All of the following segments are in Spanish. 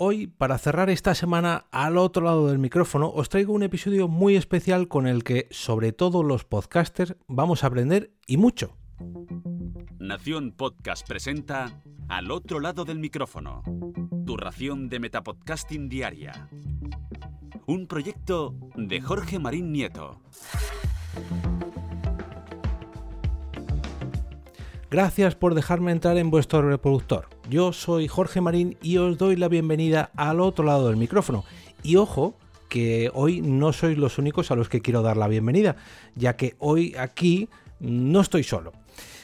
Hoy, para cerrar esta semana al otro lado del micrófono, os traigo un episodio muy especial con el que, sobre todo los podcasters, vamos a aprender y mucho. Nación Podcast presenta Al otro lado del micrófono, tu ración de Metapodcasting Diaria. Un proyecto de Jorge Marín Nieto. Gracias por dejarme entrar en vuestro reproductor. Yo soy Jorge Marín y os doy la bienvenida al otro lado del micrófono. Y ojo, que hoy no sois los únicos a los que quiero dar la bienvenida, ya que hoy aquí no estoy solo.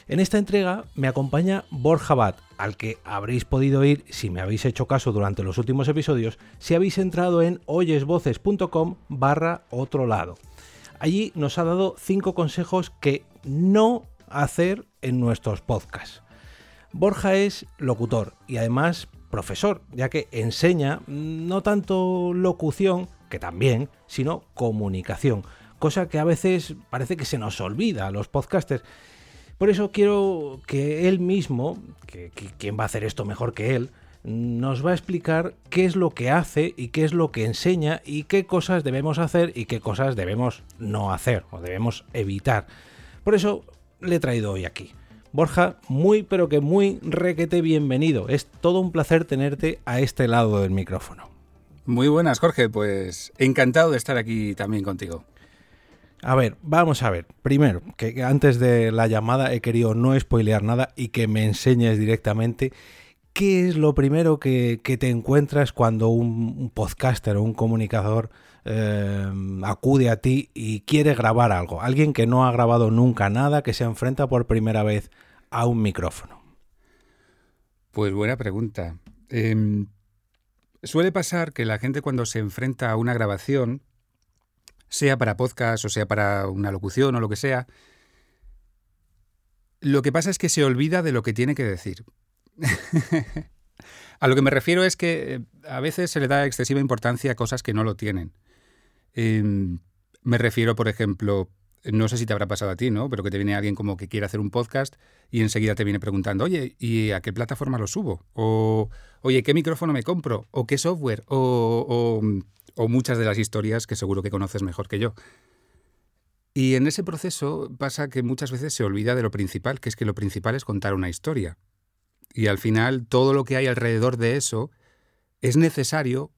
En esta entrega me acompaña Borja Bat, al que habréis podido oír si me habéis hecho caso durante los últimos episodios, si habéis entrado en oyesvoces.com barra otro lado. Allí nos ha dado cinco consejos que no hacer en nuestros podcasts. Borja es locutor y además profesor, ya que enseña no tanto locución, que también, sino comunicación, cosa que a veces parece que se nos olvida a los podcasters. Por eso quiero que él mismo, que, quien va a hacer esto mejor que él, nos va a explicar qué es lo que hace y qué es lo que enseña y qué cosas debemos hacer y qué cosas debemos no hacer o debemos evitar. Por eso le he traído hoy aquí. Borja, muy pero que muy requete bienvenido. Es todo un placer tenerte a este lado del micrófono. Muy buenas, Jorge. Pues encantado de estar aquí también contigo. A ver, vamos a ver. Primero, que antes de la llamada he querido no spoilear nada y que me enseñes directamente qué es lo primero que, te encuentras cuando un podcaster o un comunicador Em, acude a ti y quiere grabar algo. Alguien que no ha grabado nunca nada, que se enfrenta por primera vez a un micrófono. Pues buena pregunta. Em, suele pasar que la gente cuando se enfrenta a una grabación, sea para podcast o sea para una locución o lo que sea, lo que pasa es que se olvida de lo que tiene que decir. a lo que me refiero es que eh, a veces se le da excesiva importancia a cosas que no lo tienen. Em, me refiero, por ejemplo, no sé si te habrá pasado a ti, ¿no? Pero que te viene alguien como que quiere hacer un podcast y enseguida te viene preguntando, oye, ¿y a qué plataforma lo subo? O, oye, ¿qué micrófono me compro? ¿O qué software? O, o muchas de las historias que seguro que conoces mejor que yo. Y en ese proceso pasa que muchas veces se olvida de lo principal, que es que lo principal es contar una historia. Y al final todo lo que hay alrededor de eso es necesario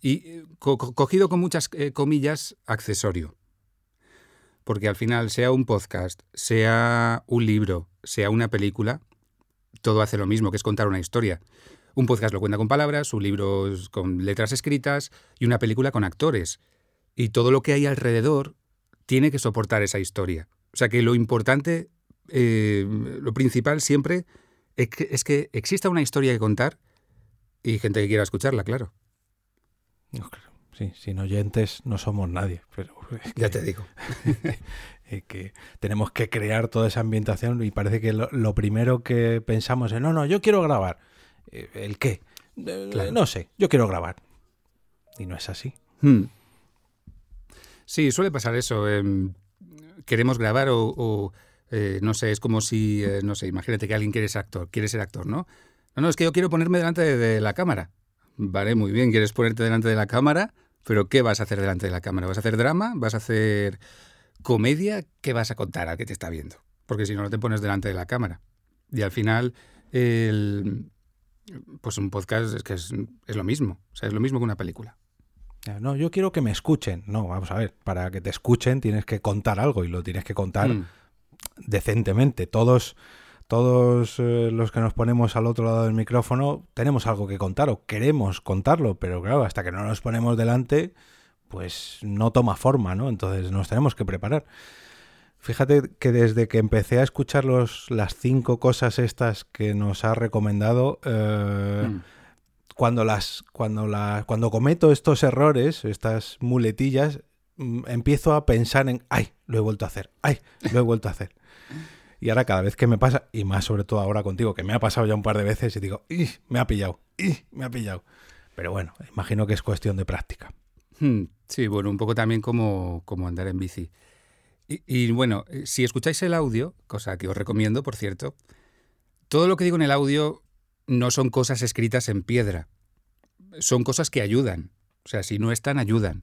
y cogido con muchas eh, comillas, accesorio. Porque al final, sea un podcast, sea un libro, sea una película, todo hace lo mismo, que es contar una historia. Un podcast lo cuenta con palabras, un libro con letras escritas y una película con actores. Y todo lo que hay alrededor tiene que soportar esa historia. O sea que lo importante, eh, lo principal siempre es que, es que exista una historia que contar y gente que quiera escucharla, claro. Sí, sin oyentes no somos nadie. Pero ya te digo. que tenemos que crear toda esa ambientación y parece que lo, primero que pensamos es, no, no, yo quiero grabar. Eh, ¿El qué? Eh, no sé, yo quiero grabar. Y no es así. Hmm. Sí, suele pasar eso. Em, queremos grabar o, eh, no sé, es como si, no sé, imagínate que alguien quiere ser actor, quiere ser actor, ¿no? No, no, es que yo quiero ponerme delante de la cámara. Vale, muy bien, quieres ponerte delante de la cámara, pero ¿qué vas a hacer delante de la cámara? ¿Vas a hacer drama? ¿Vas a hacer comedia? ¿Qué vas a contar al que te está viendo? Porque si no, no te pones delante de la cámara. Y al final, el, pues un podcast es que es, lo mismo, o sea, es lo mismo que una película. No, yo quiero que me escuchen. No, vamos a ver, para que te escuchen tienes que contar algo y lo tienes que contar mm. decentemente. Todos todos eh, los que nos ponemos al otro lado del micrófono tenemos algo que contar o queremos contarlo, pero claro, hasta que no nos ponemos delante, pues no toma forma, ¿no? Entonces nos tenemos que preparar. Fíjate que desde que empecé a escuchar los, las cinco cosas estas que nos ha recomendado, eh, mm. cuando las, cuando la, cuando cometo estos errores, estas muletillas, mm, empiezo a pensar en, ay, lo he vuelto a hacer, ay, lo he vuelto a hacer. Y ahora cada vez que me pasa, y más sobre todo ahora contigo, que me ha pasado ya un par de veces y digo, ¡Ih! me ha pillado, me ha pillado. Pero bueno, imagino que es cuestión de práctica. Hmm, sí, bueno, un poco también como, como andar en bici. Y, bueno, eh, si escucháis el audio, cosa que os recomiendo, por cierto, todo lo que digo en el audio no son cosas escritas en piedra. son cosas que ayudan. O sea, si no están, ayudan.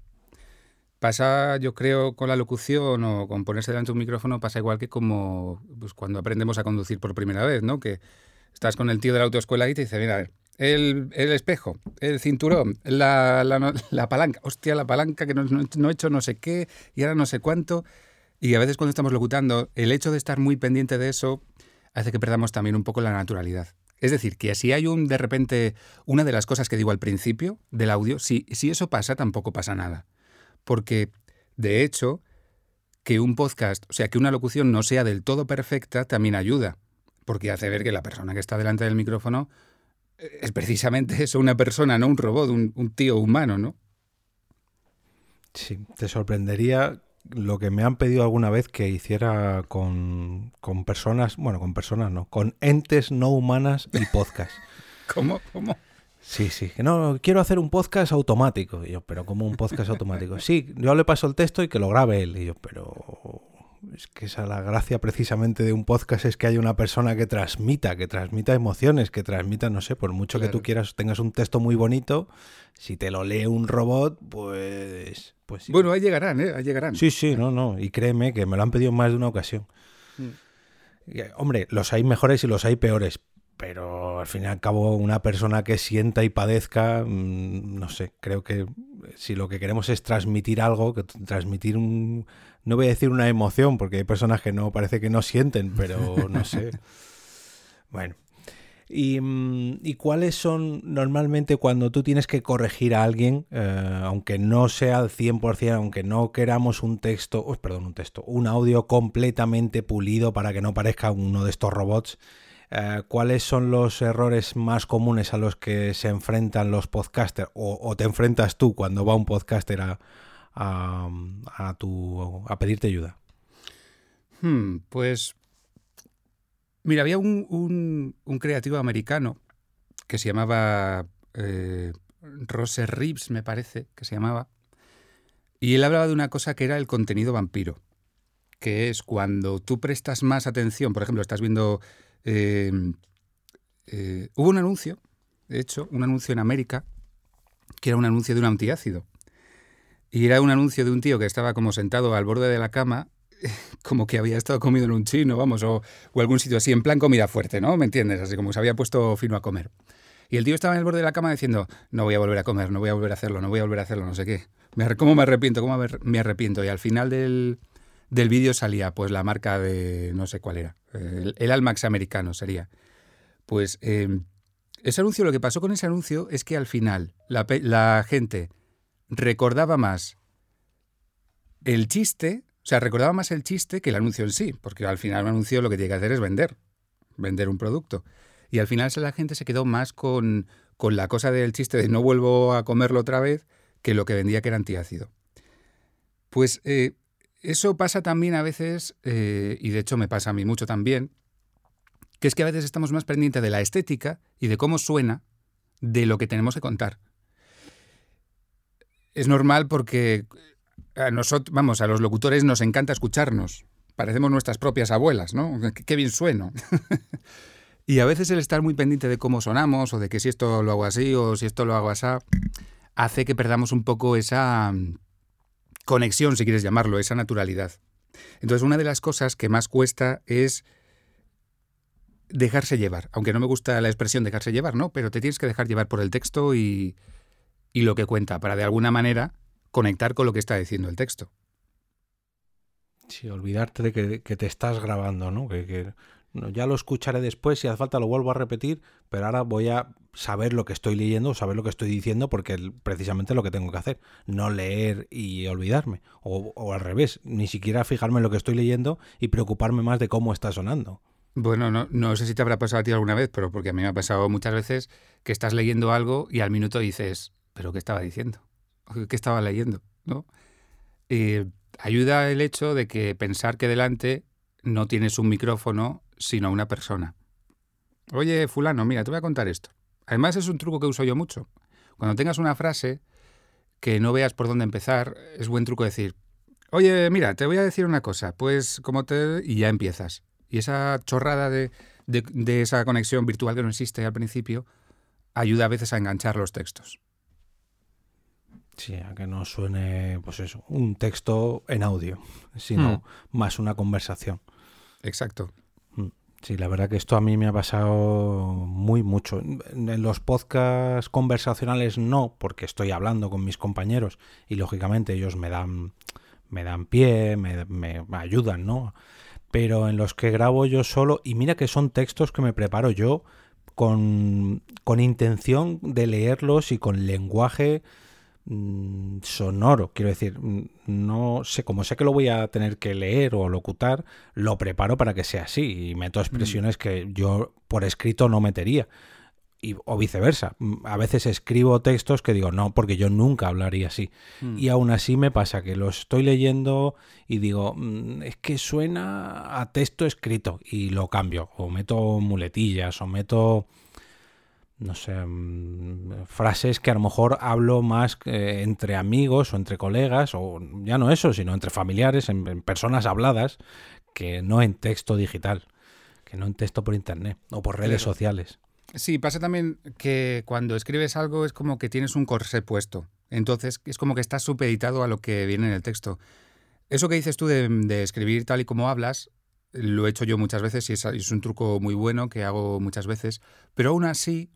Pasa, yo creo, con la locución o con ponerse delante de un micrófono, pasa igual que como pues, cuando aprendemos a conducir por primera vez, ¿no? Que estás con el tío de la autoescuela y te dice, mira, a ver, el, espejo, el cinturón, la, la, palanca, hostia, la palanca que no, no, he hecho no sé qué y ahora no sé cuánto. Y a veces cuando estamos locutando, el hecho de estar muy pendiente de eso hace que perdamos también un poco la naturalidad. Es decir, que si hay un, de repente, una de las cosas que digo al principio del audio, si, si eso pasa, tampoco pasa nada. Porque, de hecho, que un podcast, o sea, que una locución no sea del todo perfecta, también ayuda, porque hace ver que la persona que está delante del micrófono eh, es precisamente eso, una persona, no un robot, un, tío humano, ¿no? Sí, te sorprendería lo que me han pedido alguna vez que hiciera con, con personas, bueno, con personas no, con entes no humanas y podcast. ¿Cómo? ¿Cómo? Sí, sí, que no, quiero hacer un podcast automático. Y yo, pero ¿cómo un podcast automático? Sí, yo le paso el texto y que lo grabe él. Y yo, pero es que esa la gracia precisamente de un podcast es que haya una persona que transmita, que transmita emociones, que transmita, no sé, por mucho que tú quieras, tengas un texto muy bonito, si te lo lee un robot, pues... pues sí. Bueno, ahí llegarán, ¿eh? Ahí llegarán. Sí, sí, no, no. Y créeme que me lo han pedido más de una ocasión. Mm. Hombre, los hay mejores y los hay peores, pero al fin y al cabo una persona que sienta y padezca, mm, no sé, creo que si lo que queremos es transmitir algo, que transmitir un, no voy a decir una emoción, porque hay personas que no parece que no sienten, pero no sé. Bueno. ¿Y, mm, ¿Y, cuáles son normalmente cuando tú tienes que corregir a alguien, eh, aunque no sea al 100%, aunque no queramos un texto, oh, perdón, un texto, un audio completamente pulido para que no parezca uno de estos robots? Eh, ¿cuáles son los errores más comunes a los que se enfrentan los podcasters o, te enfrentas tú cuando va un podcaster a, a, tu, a pedirte ayuda? Hmm, pues mira, había un, creativo americano que se llamaba eh, Rose Reeves, me parece que se llamaba, y él hablaba de una cosa que era el contenido vampiro, que es cuando tú prestas más atención, por ejemplo, estás viendo eh, eh, hubo un anuncio, de hecho, un anuncio en América, que era un anuncio de un antiácido. Y era un anuncio de un tío que estaba como sentado al borde de la cama, como que había estado comido en un chino, vamos, o, algún sitio así, en plan comida fuerte, ¿no? ¿Me entiendes? Así como se había puesto fino a comer. Y el tío estaba en el borde de la cama diciendo, no voy a volver a comer, no voy a volver a hacerlo, no voy a volver a hacerlo, no sé qué. ¿Cómo me arrepiento? ¿Cómo me arrepiento? Y al final del, del vídeo salía pues la marca de no sé cuál era, el, Almax americano sería. Pues em, ese anuncio, lo que pasó con ese anuncio es que al final la, gente recordaba más el chiste, o sea, recordaba más el chiste que el anuncio en sí, porque al final un anuncio lo que tiene que hacer es vender, vender un producto. Y al final la gente se quedó más con, con la cosa del chiste de no vuelvo a comerlo otra vez que lo que vendía que era antiácido. Pues eh, eso pasa también a veces, eh, y de hecho me pasa a mí mucho también, que es que a veces estamos más pendientes de la estética y de cómo suena de lo que tenemos que contar. Es normal porque a nosotros, vamos, a los locutores nos encanta escucharnos. Parecemos nuestras propias abuelas, ¿no? Qué bien sueno. y a veces el estar muy pendiente de cómo sonamos o de que si esto lo hago así o si esto lo hago así, hace que perdamos un poco esa conexión, si quieres llamarlo, esa naturalidad. Entonces, una de las cosas que más cuesta es dejarse llevar, aunque no me gusta la expresión dejarse llevar, ¿no? Pero te tienes que dejar llevar por el texto y, y lo que cuenta, para de alguna manera conectar con lo que está diciendo el texto. Sí, olvidarte de que, te estás grabando, ¿no? Que, ya lo escucharé después, si hace falta lo vuelvo a repetir, pero ahora voy a saber lo que estoy leyendo, saber lo que estoy diciendo, porque es precisamente lo que tengo que hacer, no leer y olvidarme, o, al revés, ni siquiera fijarme en lo que estoy leyendo y preocuparme más de cómo está sonando. Bueno, no, sé si te habrá pasado a ti alguna vez, pero porque a mí me ha pasado muchas veces que estás leyendo algo y al minuto dices, ¿pero qué estaba diciendo? ¿Qué estaba leyendo? ¿No? ayuda el hecho de que pensar que delante no tienes un micrófono sino una persona. Oye, fulano, mira, te voy a contar esto. Además es un truco que uso yo mucho. Cuando tengas una frase que no veas por dónde empezar, es buen truco decir, oye, mira, te voy a decir una cosa, pues como te... y ya empiezas. Y esa chorrada de, de, esa conexión virtual que no existe al principio ayuda a veces a enganchar los textos. Sí, a que no suene, pues eso, un texto en audio, sino Hmm. más una conversación. Exacto. Sí, la verdad que esto a mí me ha pasado muy mucho. En los podcasts conversacionales no, porque estoy hablando con mis compañeros y lógicamente ellos me dan, me dan pie, me, me- ayudan, ¿no? Pero en los que grabo yo solo, y mira que son textos que me preparo yo con, con intención de leerlos y con lenguaje sonoro, quiero decir, mm, no sé, como sé que lo voy a tener que leer o locutar, lo preparo para que sea así y meto expresiones que yo por escrito no metería. Y, o viceversa. Mm, A veces escribo textos que digo, no, porque yo nunca hablaría así. Mm. Y aún así me pasa que lo estoy leyendo y digo, "Mm, es que suena a texto escrito y lo cambio. O meto muletillas o meto no sé, mm, frases que a lo mejor hablo más eh, entre amigos o entre colegas, o ya no eso, sino entre familiares, en, en personas habladas, que no en texto digital, que no en texto por internet o por redes Claro. sociales. Sí, pasa también que cuando escribes algo es como que tienes un corsé puesto. Entonces es como que estás supeditado a lo que viene en el texto. Eso que dices tú de, de escribir tal y como hablas, lo he hecho yo muchas veces y es, es un truco muy bueno que hago muchas veces. Pero aún así,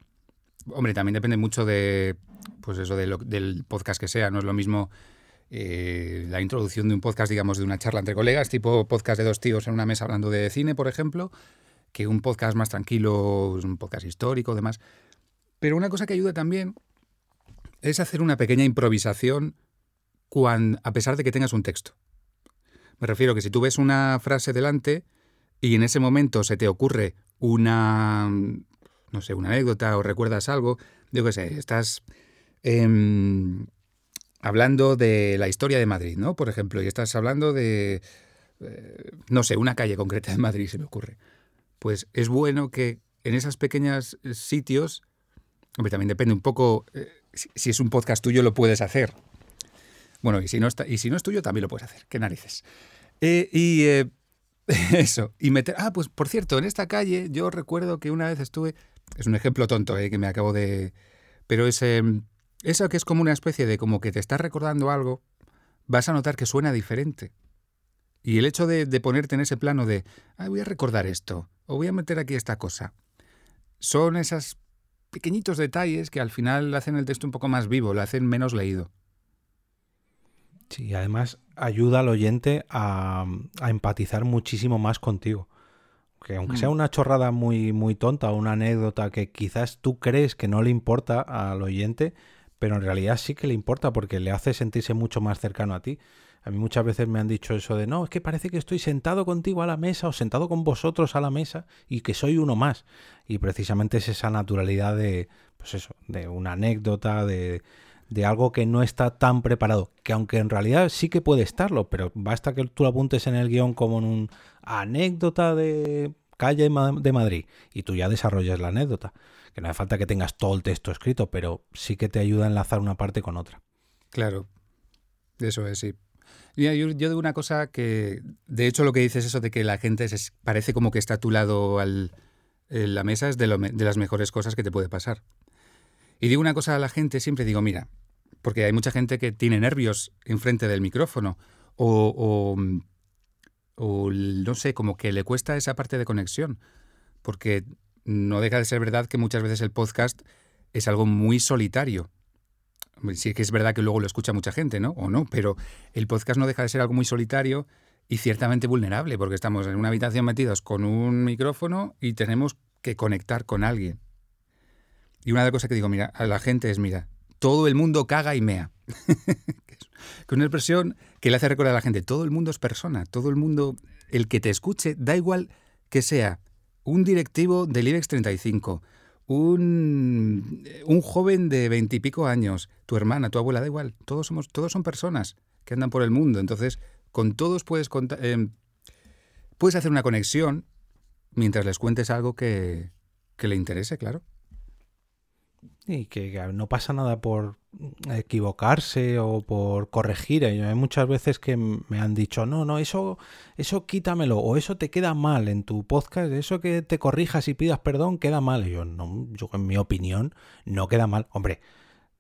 hombre, también depende mucho de, pues eso, del podcast que sea. No es lo mismo eh, la introducción de un podcast, digamos, de una charla entre colegas, tipo podcast de dos tíos en una mesa hablando de cine, por ejemplo, que un podcast más tranquilo, un podcast histórico, demás. Pero una cosa que ayuda también es hacer una pequeña improvisación cuan- a pesar de que tengas un texto. Me refiero que si tú ves una frase delante y en ese momento se te ocurre una, no sé, una anécdota o recuerdas algo, yo qué sé, estás em, hablando de la historia de Madrid, ¿no? Por ejemplo, y estás hablando de, eh, no sé, una calle concreta de Madrid, se me ocurre. Pues es bueno que en esos pequeños eh, sitios, hombre, también depende un poco, eh, si, es un podcast tuyo lo puedes hacer. Bueno, y si no, está, y si no es tuyo también lo puedes hacer, qué narices. Y eso, y meter, ah, pues por cierto, en esta calle yo recuerdo que una vez estuve, es un ejemplo tonto eh, que me acabo de, pero es eso que es como una especie de como que te estás recordando algo, vas a notar que suena diferente. Y el hecho de, ponerte en ese plano de, ah, voy a recordar esto, o voy a meter aquí esta cosa, son esos pequeñitos detalles que al final hacen el texto un poco más vivo, lo hacen menos leído. Sí, además ayuda al oyente a, a empatizar muchísimo más contigo. Que aunque Mm. sea una chorrada muy, muy tonta o una anécdota que quizás tú crees que no le importa al oyente, pero en realidad sí que le importa porque le hace sentirse mucho más cercano a ti. A mí muchas veces me han dicho eso de, no, es que parece que estoy sentado contigo a la mesa o sentado con vosotros a la mesa y que soy uno más. Y precisamente es esa naturalidad de, pues eso, de una anécdota, de, de algo que no está tan preparado, que aunque en realidad sí que puede estarlo, pero basta que tú lo apuntes en el guion como en un anécdota de calle de Madrid y tú ya desarrollas la anécdota. Que no hace falta que tengas todo el texto escrito, pero sí que te ayuda a enlazar una parte con otra. Claro, eso es, sí. Yo, yo digo una cosa que, de hecho, lo que dices eso de que la gente se, parece como que está a tu lado al, en la mesa es de, lo de las mejores cosas que te puede pasar. Y digo una cosa a la gente, siempre digo, mira, porque hay mucha gente que tiene nervios enfrente del micrófono o, o, no sé, como que le cuesta esa parte de conexión, porque no deja de ser verdad que muchas veces el podcast es algo muy solitario. Sí que es verdad que luego lo escucha mucha gente, ¿no? O no, pero el podcast no deja de ser algo muy solitario y ciertamente vulnerable, porque estamos en una habitación metidos con un micrófono y tenemos que conectar con alguien. Y una de las cosas que digo, mira, a la gente es, mira, todo el mundo caga y mea. Que es una expresión que le hace recordar a la gente, todo el mundo es persona, todo el mundo, el que te escuche, da igual que sea un directivo del IBEX 35, un, un joven de veintipico años, tu hermana, tu abuela, da igual, todos, somos, todos son personas que andan por el mundo, entonces con todos puedes, conta- eh, puedes hacer una conexión mientras les cuentes algo que, que le interese, claro. Y que, no pasa nada por equivocarse o por corregir. Hay muchas veces que me han dicho, no, no, eso, eso quítamelo, o eso te queda mal en tu podcast, eso que te corrijas y pidas perdón queda mal. Y yo, no, yo en mi opinión no queda mal. Hombre,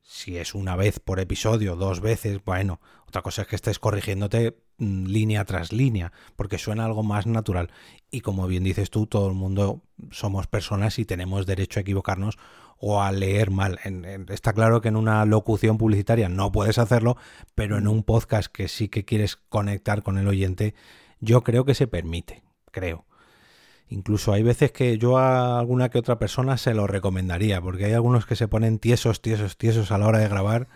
Si es una vez por episodio, dos veces, bueno, otra cosa es que estés corrigiéndote mm, línea tras línea, porque suena algo más natural. Y como bien dices tú, todo el mundo somos personas y tenemos derecho a equivocarnos o a leer mal. está claro que en una locución publicitaria no puedes hacerlo, pero en un podcast que sí que quieres conectar con el oyente, yo creo que se permite, creo. Incluso hay veces que yo a alguna que otra persona se lo recomendaría, porque hay algunos que se ponen tiesos, tiesos, tiesos a la hora de grabar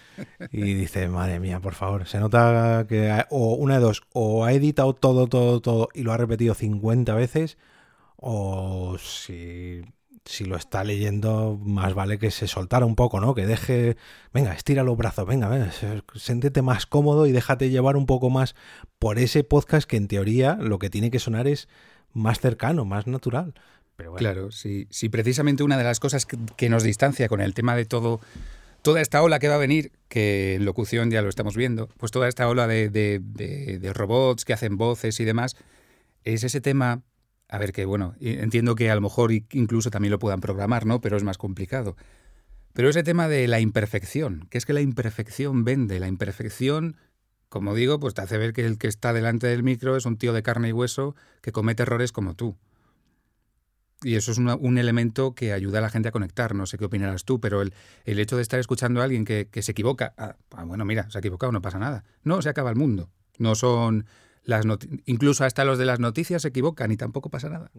y dice, madre mía, por favor, se nota que o una de dos, o ha editado todo, todo, todo y lo ha repetido 50 veces, o si, si lo está leyendo, más vale que se soltara un poco, ¿no? Que deje, venga, estira los brazos, venga, venga, siéntete más cómodo y déjate llevar un poco más por ese podcast que en teoría lo que tiene que sonar es más cercano, más natural. Pero Claro, sí, sí, precisamente una de las cosas que, nos distancia con el tema de todo, toda esta ola que va a venir, que en locución ya lo estamos viendo, pues toda esta ola de, de, robots que hacen voces y demás, es ese tema, a ver que bueno, entiendo que a lo mejor incluso también lo puedan programar, ¿no? Pero es más complicado. Pero ese tema de la imperfección, que es que la imperfección vende, la imperfección como digo, pues te hace ver que el que está delante del micro es un tío de carne y hueso que comete errores como tú. Y eso es un elemento que ayuda a la gente a conectar. No sé qué opinarás tú, pero el, hecho de estar escuchando a alguien que, se equivoca, ah, ah, bueno, mira, se ha equivocado, no pasa nada. No, se acaba el mundo. No son las incluso hasta los de las noticias se equivocan y tampoco pasa nada.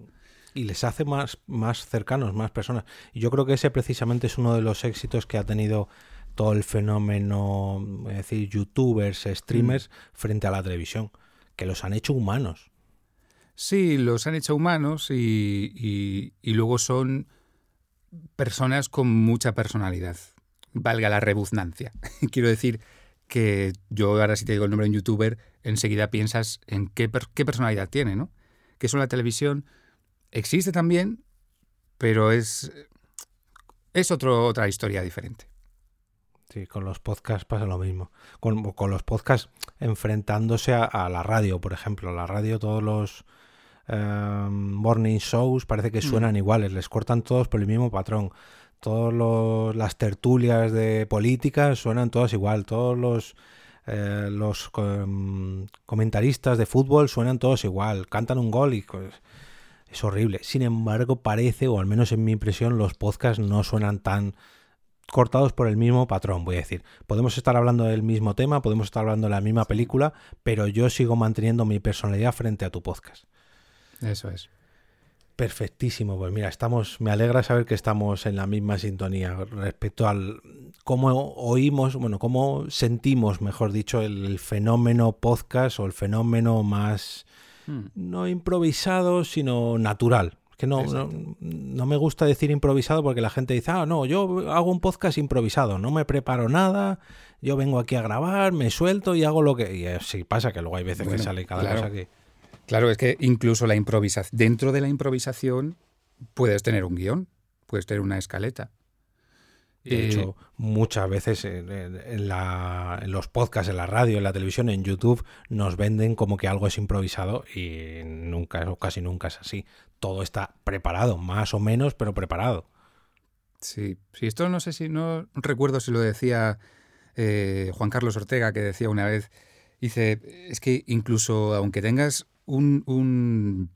Y les hace más, más cercanos, más personas. Y yo creo que ese precisamente es uno de los éxitos que ha tenido todo el fenómeno, es decir, youtubers, streamers, mm. frente a la televisión, que los han hecho humanos. Sí, los han hecho humanos y, luego son personas con mucha personalidad, valga la rebuznancia. Quiero decir que yo ahora si te digo el nombre de un youtuber, enseguida piensas en qué, qué personalidad tiene, ¿no? Que eso en la televisión existe también, pero es, es otra historia diferente. Sí, con los podcasts pasa lo mismo. Con, los podcasts enfrentándose a, la radio, por ejemplo. La radio, todos los em, morning shows parece que mm. suenan iguales, les cortan todos por el mismo patrón. Todas las tertulias de política suenan todas igual. Todos los, eh, los em, comentaristas de fútbol suenan todos igual. Cantan un gol y pues, es horrible. Sin embargo, parece, o al menos en mi impresión, los podcasts no suenan tan cortados por el mismo patrón, voy a decir. Podemos estar hablando del mismo tema, podemos estar hablando de la misma película, pero yo sigo manteniendo mi personalidad frente a tu podcast. Eso es. Perfectísimo, pues mira, estamos, me alegra saber que estamos en la misma sintonía respecto al cómo oímos, bueno, cómo sentimos, mejor dicho, el, fenómeno podcast o el fenómeno más hmm. no improvisado, sino natural, que no, no, me gusta decir improvisado porque la gente dice, ah, no, yo hago un podcast improvisado, no me preparo nada, yo vengo aquí a grabar, me suelto y hago lo que... Y sí, pasa que luego hay veces que sale cada cosa que... Claro, es que incluso la improvisación, dentro de la improvisación puedes tener un guion, puedes tener una escaleta. De eh, hecho, muchas veces en, los podcasts, en la radio, en la televisión, en YouTube, nos venden como que algo es improvisado y nunca o casi nunca es así. Todo está preparado, más o menos, pero preparado. Sí, sí esto no sé si, no recuerdo si lo decía eh, Juan Carlos Ortega, que decía una vez, dice, es que incluso aunque tengas un, un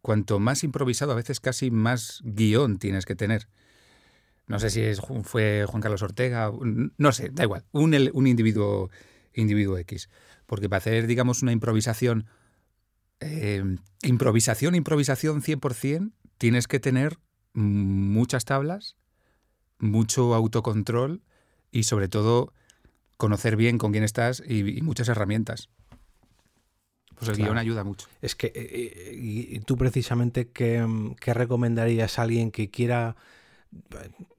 cuanto más improvisado, a veces casi más guion tienes que tener no sé si es, fue Juan Carlos Ortega, no sé, da igual, un, un individuo, individuo X. Porque para hacer, digamos, una improvisación, eh, improvisación, improvisación 100%, tienes que tener muchas tablas, mucho autocontrol y sobre todo conocer bien con quién estás y, muchas herramientas. Pues el guion ayuda mucho. Es que, eh, eh, y tú precisamente, ¿qué, ¿qué, recomendarías a alguien que quiera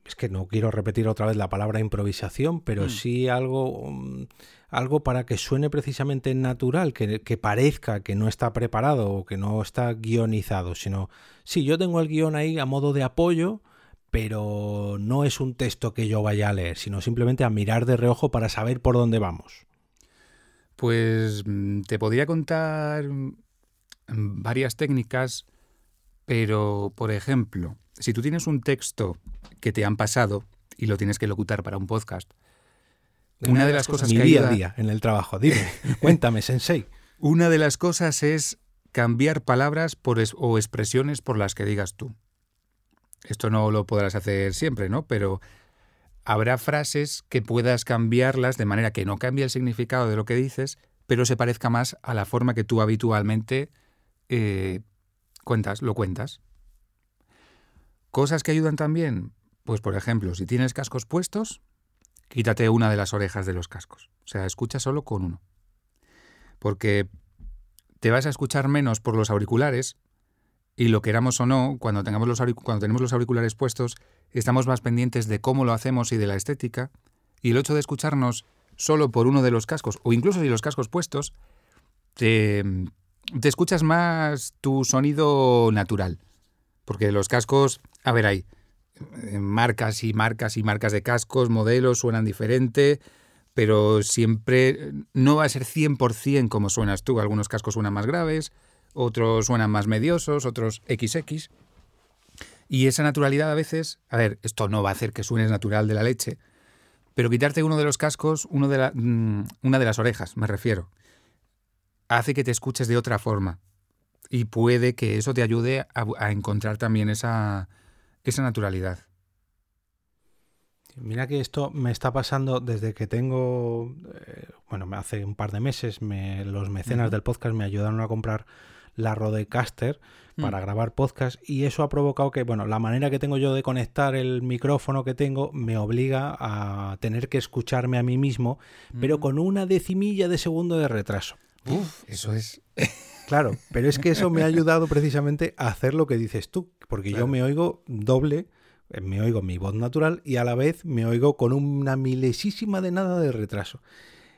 es que no quiero repetir otra vez la palabra improvisación, pero mm. sí algo, algo para que suene precisamente natural, que, parezca que no está preparado o que no está guionizado, sino, sí, yo tengo el guion ahí a modo de apoyo, pero no es un texto que yo vaya a leer, sino simplemente a mirar de reojo para saber por dónde vamos. Pues mm, te podría contar varias técnicas, pero, por ejemplo, si tú tienes un texto que te han pasado y lo tienes que locutar para un podcast. Una de las cosas Mi que día ayuda- a día en el trabajo. Dime, cuéntame, Sensei. Una de las cosas es cambiar palabras por es- o expresiones por las que digas tú. Esto no lo podrás hacer siempre, ¿no? Pero habrá frases que puedas cambiarlas de manera que no cambie el significado de lo que dices, pero se parezca más a la forma que tú habitualmente eh, cuentas, lo cuentas. Cosas que ayudan también, pues por ejemplo, si tienes cascos puestos, quítate una de las orejas de los cascos. O sea, escucha solo con uno. Porque te vas a escuchar menos por los auriculares y lo queramos o no, cuando, tengamos los cuando tenemos los auriculares puestos, estamos más pendientes de cómo lo hacemos y de la estética. Y el hecho de escucharnos solo por uno de los cascos, o incluso si los cascos puestos, te, te escuchas más tu sonido natural. Porque los cascos, a ver, hay eh, marcas y marcas y marcas de cascos, modelos, suenan diferente, pero siempre no va a ser 100% como suenas tú. Algunos cascos suenan más graves, otros suenan más mediosos, otros XX. Y esa naturalidad a veces, a ver, esto no va a hacer que suenes natural de la leche, pero quitarte uno de los cascos, uno de la- mm, una de las orejas, me refiero, hace que te escuches de otra forma. Y puede que eso te ayude a, encontrar también esa, esa naturalidad. Mira que esto me está pasando desde que tengo, eh, bueno, hace un par de meses, me- los mecenas del podcast me ayudaron a comprar la Rodecaster para Mm. grabar podcast y eso ha provocado que, bueno, la manera que tengo yo de conectar el micrófono que tengo me obliga a tener que escucharme a mí mismo, pero Mm. con una decimilla de segundo de retraso. Uf, eso es. Claro, pero es que eso me ha ayudado precisamente a hacer lo que dices tú, porque yo me oigo doble, eh, me oigo mi voz natural y a la vez me oigo con una milesísima de nada de retraso.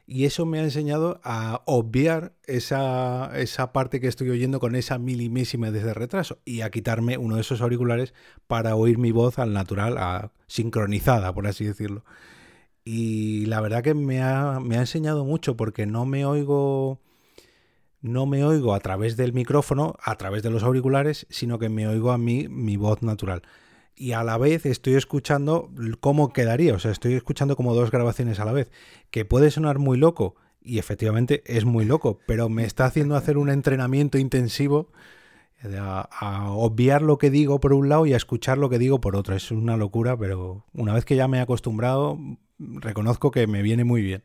Y eso me ha enseñado a obviar esa, esa parte que estoy oyendo con esa milimésima de retraso y a quitarme uno de esos auriculares para oír mi voz al natural, sincronizada, por así decirlo. Y la verdad que me ha, me ha enseñado mucho porque no me oigo no me oigo a través del micrófono, a través de los auriculares, sino que me oigo a mí mi voz natural. Y a la vez estoy escuchando cómo quedaría, o sea, estoy escuchando como dos grabaciones a la vez, que puede sonar muy loco, y efectivamente es muy loco, pero me está haciendo hacer un entrenamiento intensivo a, a obviar lo que digo por un lado y a escuchar lo que digo por otro. Es una locura, pero una vez que ya me he acostumbrado, reconozco que me viene muy bien.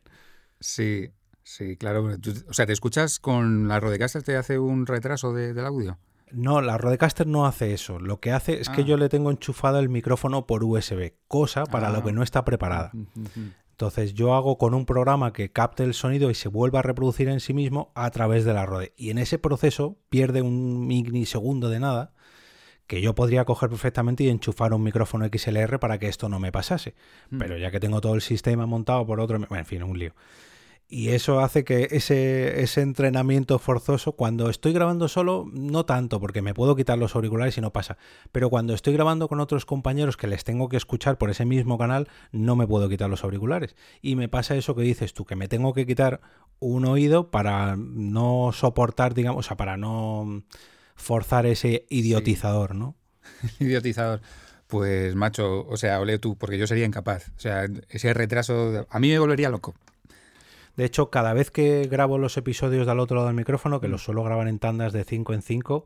Sí, sí, claro. O sea, ¿te escuchas con la Rodecaster? ¿Te hace un retraso de- del audio? No, la Rodecaster no hace eso. Lo que hace es que Ah. yo le tengo enchufado el micrófono por USB, cosa para Ah. lo que no está preparada. Entonces yo hago con un programa que capte el sonido y se vuelva a reproducir en sí mismo a través de la Rode. Y en ese proceso pierde un minisegundo de nada que yo podría coger perfectamente y enchufar un micrófono XLR para que esto no me pasase. Mm. Pero ya que tengo todo el sistema montado por otro, bueno, en fin, un lío. Y eso hace que ese, ese entrenamiento forzoso, cuando estoy grabando solo, no tanto, porque me puedo quitar los auriculares y no pasa. Pero cuando estoy grabando con otros compañeros que les tengo que escuchar por ese mismo canal, no me puedo quitar los auriculares. Y me pasa eso que dices tú, que me tengo que quitar un oído para no soportar, digamos, o sea, para no forzar ese idiotizador, ¿no? Idiotizador. Pues, macho, o sea, ole tú, porque yo sería incapaz. O sea, ese retraso, a mí me volvería loco. De hecho, cada vez que grabo los episodios del otro lado del micrófono, que los suelo grabar en tandas de 5 en 5,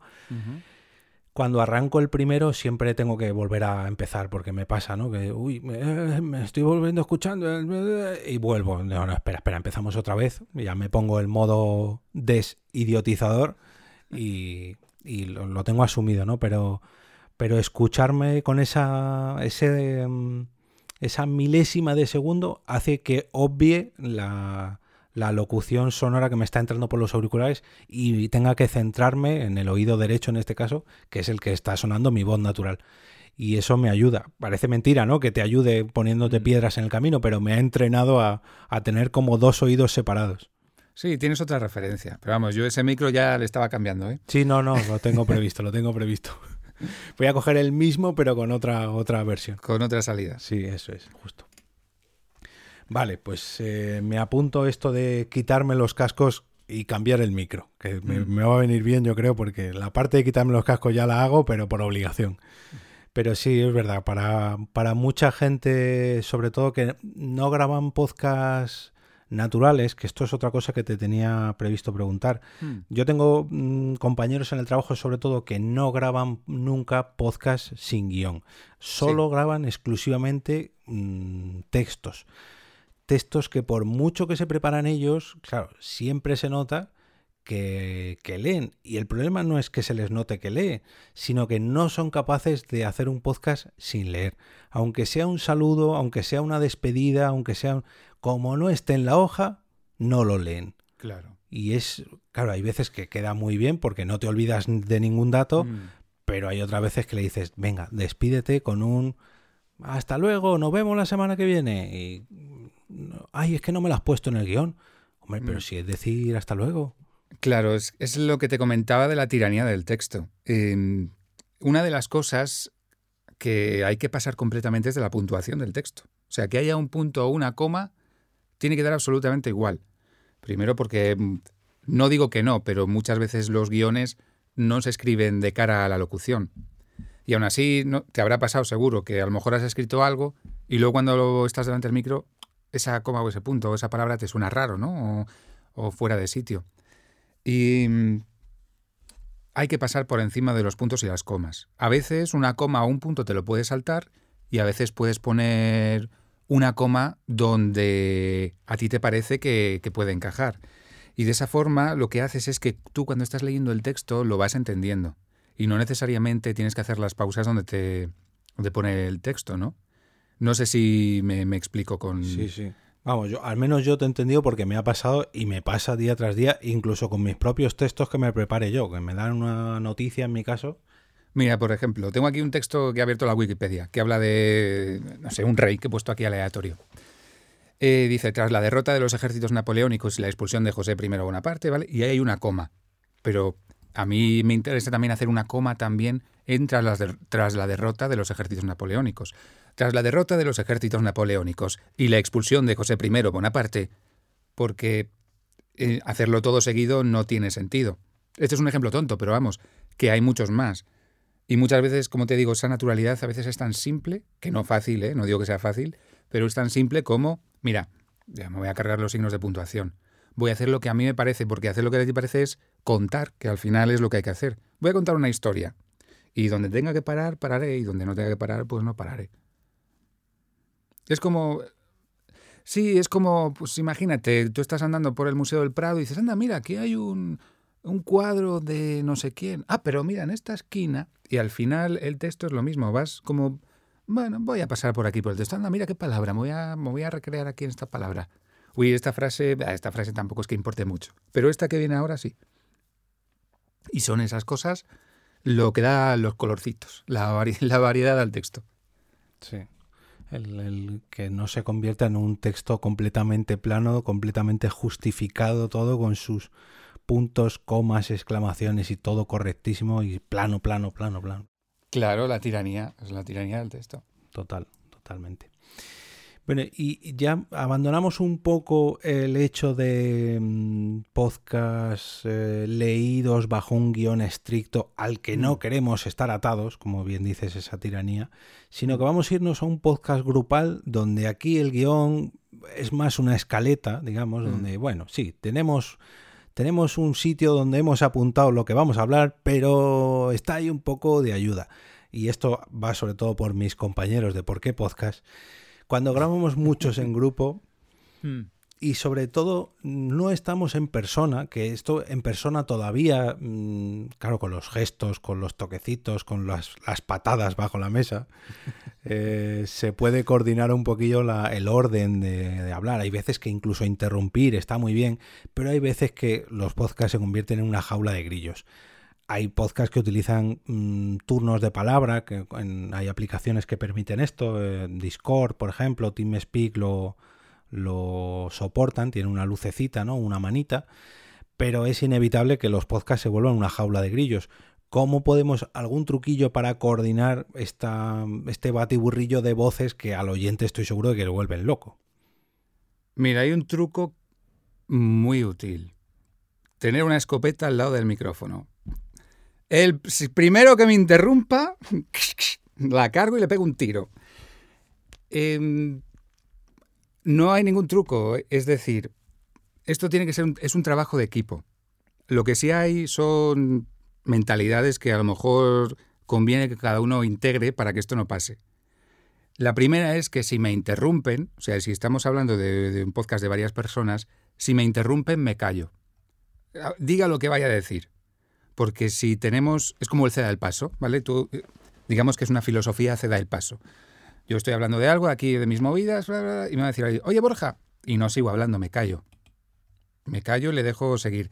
cuando arranco el primero siempre tengo que volver a empezar porque me pasa, ¿no? Que, uy, me, me estoy volviendo escuchando y vuelvo. No, no, espera, espera, empezamos otra vez. Ya me pongo el modo desidiotizador y, y lo, lo tengo asumido, ¿no? Pero, pero escucharme con esa, ese, mm, esa milésima de segundo hace que obvie la, la locución sonora que me está entrando por los auriculares y tenga que centrarme en el oído derecho en este caso, que es el que está sonando mi voz natural. Y eso me ayuda. Parece mentira, ¿no? Que te ayude poniéndote Mm. piedras en el camino, pero me ha entrenado a, a tener como dos oídos separados. Sí, tienes otra referencia. Pero vamos, yo ese micro ya le estaba cambiando, ¿eh? Sí, no, no, lo tengo previsto, lo tengo previsto. Voy a coger el mismo, pero con otra, otra versión. Con otras salidas. Sí, eso es, justo. Vale, pues eh, me apunto esto de quitarme los cascos y cambiar el micro, que me, Mm. me va a venir bien, yo creo, porque la parte de quitarme los cascos ya la hago, pero por obligación. Pero sí, es verdad, para, para mucha gente, sobre todo que no graban podcasts naturales, que esto es otra cosa que te tenía previsto preguntar. Hmm. Yo tengo mm, compañeros en el trabajo, sobre todo, que no graban nunca podcasts sin guion. Solo graban exclusivamente mm, textos. Textos que por mucho que se preparan ellos, claro, siempre se nota que, que leen. Y el problema no es que se les note que lee, sino que no son capaces de hacer un podcast sin leer. Aunque sea un saludo, aunque sea una despedida, aunque sea... un- Como no esté en la hoja, no lo leen. Claro. Y es, claro, hay veces que queda muy bien porque no te olvidas de ningún dato, Mm. pero hay otras veces que le dices, venga, despídete con un hasta luego, nos vemos la semana que viene. Y, ay, es que no me lo has puesto en el guion. Hombre, pero Mm. si es decir hasta luego. Claro, es, es lo que te comentaba de la tiranía del texto. Eh, una de las cosas que hay que pasar completamente es de la puntuación del texto. O sea, que haya un punto o una coma, tiene que dar absolutamente igual. Primero porque mm, no digo que no, pero muchas veces los guiones no se escriben de cara a la locución. Y aún así, no, te habrá pasado seguro que a lo mejor has escrito algo y luego cuando lo estás delante del micro, esa coma o ese punto o esa palabra te suena raro, ¿no? O, o fuera de sitio. Y mm, hay que pasar por encima de los puntos y las comas. A veces una coma o un punto te lo puedes saltar y a veces puedes poner una coma donde a ti te parece que, puede encajar. Y de esa forma lo que haces es que tú cuando estás leyendo el texto lo vas entendiendo. Y no necesariamente tienes que hacer las pausas donde te pone el texto, ¿no? No sé si me, me explico con... Sí, sí. Vamos, yo, al menos yo te he entendido porque me ha pasado y me pasa día tras día, incluso con mis propios textos que me prepare yo, que me dan una noticia en mi caso. Mira, por ejemplo, tengo aquí un texto que ha abierto la Wikipedia, que habla de, no sé, un rey que he puesto aquí aleatorio. Eh, dice, tras la derrota de los ejércitos napoleónicos y la expulsión de José I Bonaparte, ¿vale? Y ahí hay una coma. Pero a mí me interesa también hacer una coma también en tras la derrota de los ejércitos napoleónicos. Tras la derrota de los ejércitos napoleónicos y la expulsión de José I Bonaparte, porque eh, hacerlo todo seguido no tiene sentido. Este es un ejemplo tonto, pero vamos, que hay muchos más. Y muchas veces, como te digo, esa naturalidad a veces es tan simple, que no fácil, ¿eh? no digo que sea fácil, pero es tan simple como, mira, ya me voy a cargar los signos de puntuación. Voy a hacer lo que a mí me parece, porque hacer lo que a ti parece es contar, que al final es lo que hay que hacer. Voy a contar una historia. Y donde tenga que parar, pararé, y donde no tenga que parar, pues no pararé. Es como... Sí, es como, pues imagínate, tú estás andando por el Museo del Prado y dices, anda, mira, aquí hay un, un cuadro de no sé quién. Ah, pero mira, en esta esquina. Y al final el texto es lo mismo. Vas como, bueno, voy a pasar por aquí por el texto. Anda, mira qué palabra. Me voy a, me voy a recrear aquí en esta palabra. Uy, esta frase, esta frase tampoco es que importe mucho. Pero esta que viene ahora sí. Y son esas cosas lo que da los colorcitos, la, la variedad al texto. Sí. El, el que no se convierta en un texto completamente plano, completamente justificado todo con sus puntos, comas, exclamaciones y todo correctísimo y plano, plano, plano, plano. Claro, la tiranía, es la tiranía del texto. Total, totalmente. Bueno, y ya abandonamos un poco el hecho de mm, podcast eh, leídos bajo un guion estricto al que no queremos estar atados, como bien dices, esa tiranía, sino que vamos a irnos a un podcast grupal donde aquí el guion es más una escaleta, digamos, Mm. donde, bueno, sí, tenemos tenemos un sitio donde hemos apuntado lo que vamos a hablar, pero está ahí un poco de ayuda. Y esto va sobre todo por mis compañeros de Por qué Podcast. Cuando grabamos muchos en grupo y sobre todo no estamos en persona, que esto en persona todavía, mm, claro, con los gestos, con los toquecitos, con las, las patadas bajo la mesa, eh, se puede coordinar un poquillo la- el orden de, de hablar. Hay veces que incluso interrumpir está muy bien, pero hay veces que los podcasts se convierten en una jaula de grillos. Hay podcasts que utilizan mm, turnos de palabra, que hay aplicaciones que permiten esto, eh, Discord, por ejemplo, TeamSpeak lo, lo soportan, tiene una lucecita, ¿no? Una manita, pero es inevitable que los podcasts se vuelvan una jaula de grillos. ¿Cómo podemos, algún truquillo para coordinar esta, este batiburrillo de voces que al oyente estoy seguro de que lo vuelven loco? Mira, hay un truco muy útil. Tener una escopeta al lado del micrófono. El primero que me interrumpa, La cargo y le pego un tiro. Em, no hay ningún truco. Es decir, esto tiene que ser un, es un trabajo de equipo. Lo que sí hay son mentalidades que a lo mejor conviene que cada uno integre para que esto no pase. La primera es que si me interrumpen, o sea, si estamos hablando de, un podcast de varias personas, si me interrumpen me callo. Ah, diga lo que vaya a decir. Porque si tenemos, es como el ceda el paso, ¿vale? Tú, eh, digamos que es una filosofía ceda el paso. Yo estoy hablando de algo aquí de mis movidas y me va a decir, oye Borja, y no sigo hablando, me callo. Me callo y le dejo seguir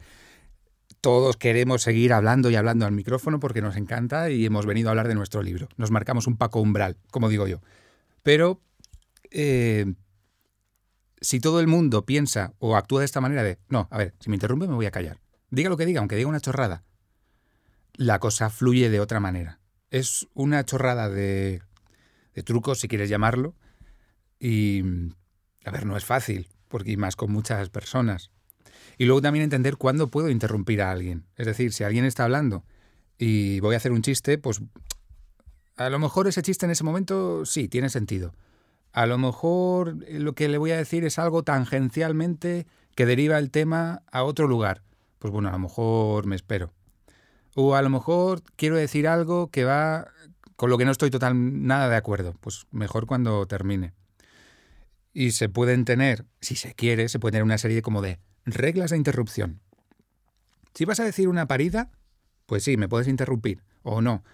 todos queremos seguir hablando y hablando al micrófono porque nos encanta y hemos venido a hablar de nuestro libro. Nos marcamos un paco umbral, como digo yo. Pero eh, si todo el mundo piensa o actúa de esta manera de, no, a ver, si me interrumpe me voy a callar. Diga lo que diga, aunque diga una chorrada. La cosa fluye de otra manera. Es una chorrada de, de trucos, si quieres llamarlo. Y, a ver, no es fácil, porque más con muchas personas. Y luego también entender cuándo puedo interrumpir a alguien. Es decir, si alguien está hablando y voy a hacer un chiste, pues a lo mejor ese chiste en ese momento sí, tiene sentido. A lo mejor lo que le voy a decir es algo tangencialmente que deriva el tema a otro lugar. Pues bueno, a lo mejor me espero. O a lo mejor quiero decir algo que va con lo que no estoy total nada de acuerdo. Pues mejor cuando termine. Y se pueden tener, si se quiere, se puede tener una serie como de Reglas de interrupción. Si vas a decir una parida, pues sí, me puedes interrumpir, o no,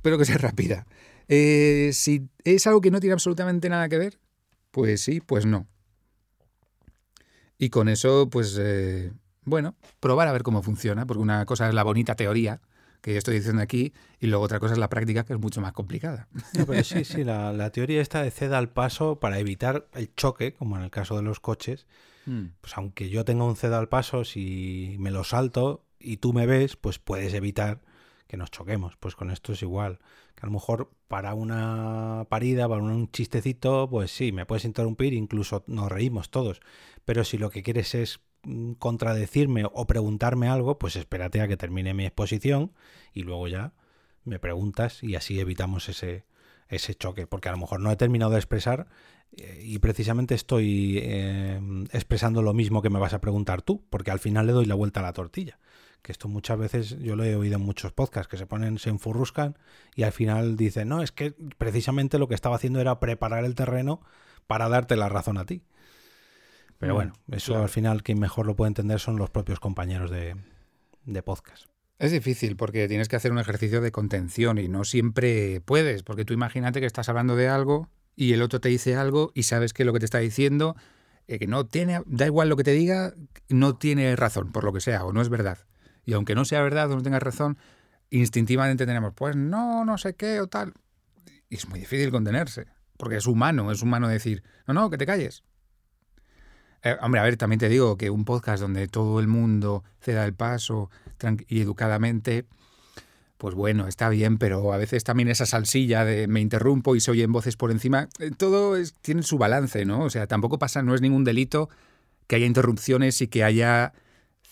pero que sea rápida. Eh, si es algo que no tiene absolutamente nada que ver, pues sí, pues no. Y con eso, pues, eh, bueno, probar a ver cómo funciona, porque una cosa es la bonita teoría que yo estoy diciendo aquí, y luego otra cosa es la práctica, que es mucho más complicada. sí, sí, la, la teoría está de ceda al paso para evitar el choque, como en el caso de los coches, Mm. Pues aunque yo tenga un cedo al paso, si me lo salto y tú me ves, pues puedes evitar que nos choquemos. Pues con esto es igual. Que a lo mejor para una parida, para un chistecito, pues sí, me puedes interrumpir, incluso nos reímos todos. Pero si lo que quieres es contradecirme o preguntarme algo, pues espérate a que termine mi exposición y luego ya me preguntas y así evitamos ese, ese choque, porque a lo mejor no he terminado de expresar eh, y precisamente estoy eh, expresando lo mismo que me vas a preguntar tú, porque al final le doy la vuelta a la tortilla. Que esto muchas veces yo lo he oído en muchos podcasts, que se ponen, se enfurruscan y al final dicen, no, es que precisamente lo que estaba haciendo era preparar el terreno para darte la razón a ti. Pero bueno, eso al final quien mejor lo puede entender son los propios compañeros de, de podcast. Es difícil porque tienes que hacer un ejercicio de contención y no siempre puedes, porque tú imagínate que estás hablando de algo y el otro te dice algo y sabes que lo que te está diciendo, eh, que no tiene, da igual lo que te diga, no tiene razón, por lo que sea, o no es verdad. Y aunque no sea verdad o no tenga razón, instintivamente tenemos, pues no, no sé qué o tal. Y es muy difícil contenerse, porque es humano, es humano decir, no, no, que te calles. Eh, hombre, a ver, también te digo que un podcast donde todo el mundo ceda el paso y educadamente, pues bueno, está bien, pero a veces también esa salsilla de me interrumpo y se oyen voces por encima, eh, todo tiene su balance, ¿no? O sea, tampoco pasa, no es ningún delito que haya interrupciones y que haya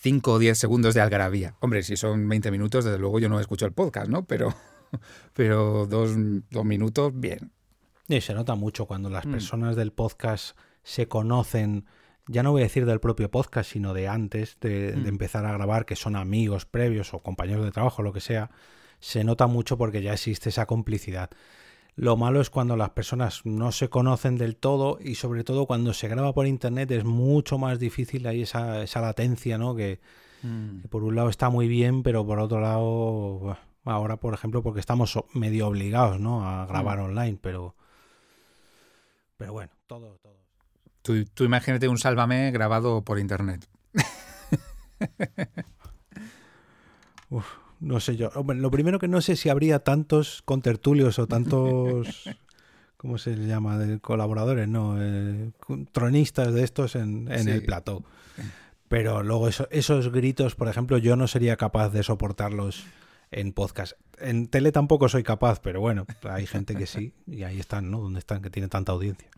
5 o 10 segundos de algarabía. Hombre, si son 20 minutos, desde luego yo no escucho el podcast, ¿no? Pero, pero dos, minutos, bien. Y se nota mucho cuando las mm. personas del podcast se conocen, ya no voy a decir del propio podcast, sino de antes de, de, mm. empezar a grabar, que son amigos previos o compañeros de trabajo, lo que sea, se nota mucho porque ya existe esa complicidad. Lo malo es cuando las personas no se conocen del todo y sobre todo cuando se graba por internet es mucho más difícil ahí esa, esa latencia, ¿no? Que, mm. por un lado está muy bien, pero por otro lado, ahora por ejemplo, porque estamos medio obligados, ¿no? A grabar mm. online, pero... Pero bueno, todo, todo. Tú, tú imagínate un sálvame grabado por internet. Uf, no sé yo. lo primero que no sé si habría tantos contertulios o tantos. ¿Cómo se llama? De colaboradores, ¿no? Eh, tronistas de estos en, el plató. Pero luego esos gritos, por ejemplo, yo no sería capaz de soportarlos en podcast. En tele tampoco soy capaz, pero bueno, hay gente que sí, y ahí están, ¿no? Donde están, que tienen tanta audiencia.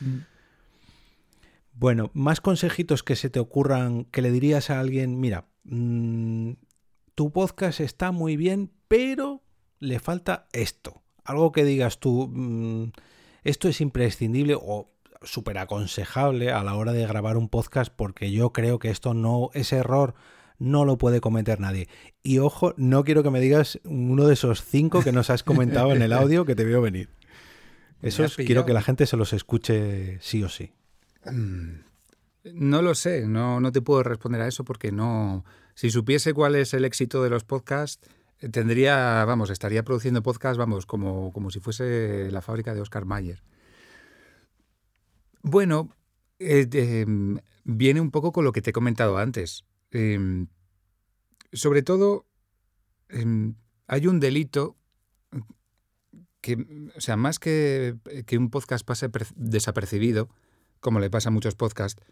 Mm. Bueno, más consejitos que se te ocurran, que le dirías a alguien, mira, mmm, tu podcast está muy bien, pero le falta esto. algo que digas tú, mm, esto es imprescindible o súper aconsejable a la hora de grabar un podcast porque yo creo que esto no, ese error no lo puede cometer nadie. Y ojo, no quiero que me digas uno de esos cinco que nos has comentado en el audio que te veo venir. Eso quiero que la gente se los escuche sí o sí. Mm, no lo sé, no, no te puedo responder a eso porque no. Si supiese cuál es el éxito de los podcasts, eh, tendría, vamos, estaría produciendo podcasts, vamos, como, como si fuese la fábrica de Oscar Mayer. Bueno, eh, em, viene un poco con lo que te he comentado antes. Em, sobre todo, em, hay un delito que, o sea, más que, que un podcast pase desapercibido, como le pasa a muchos podcasts,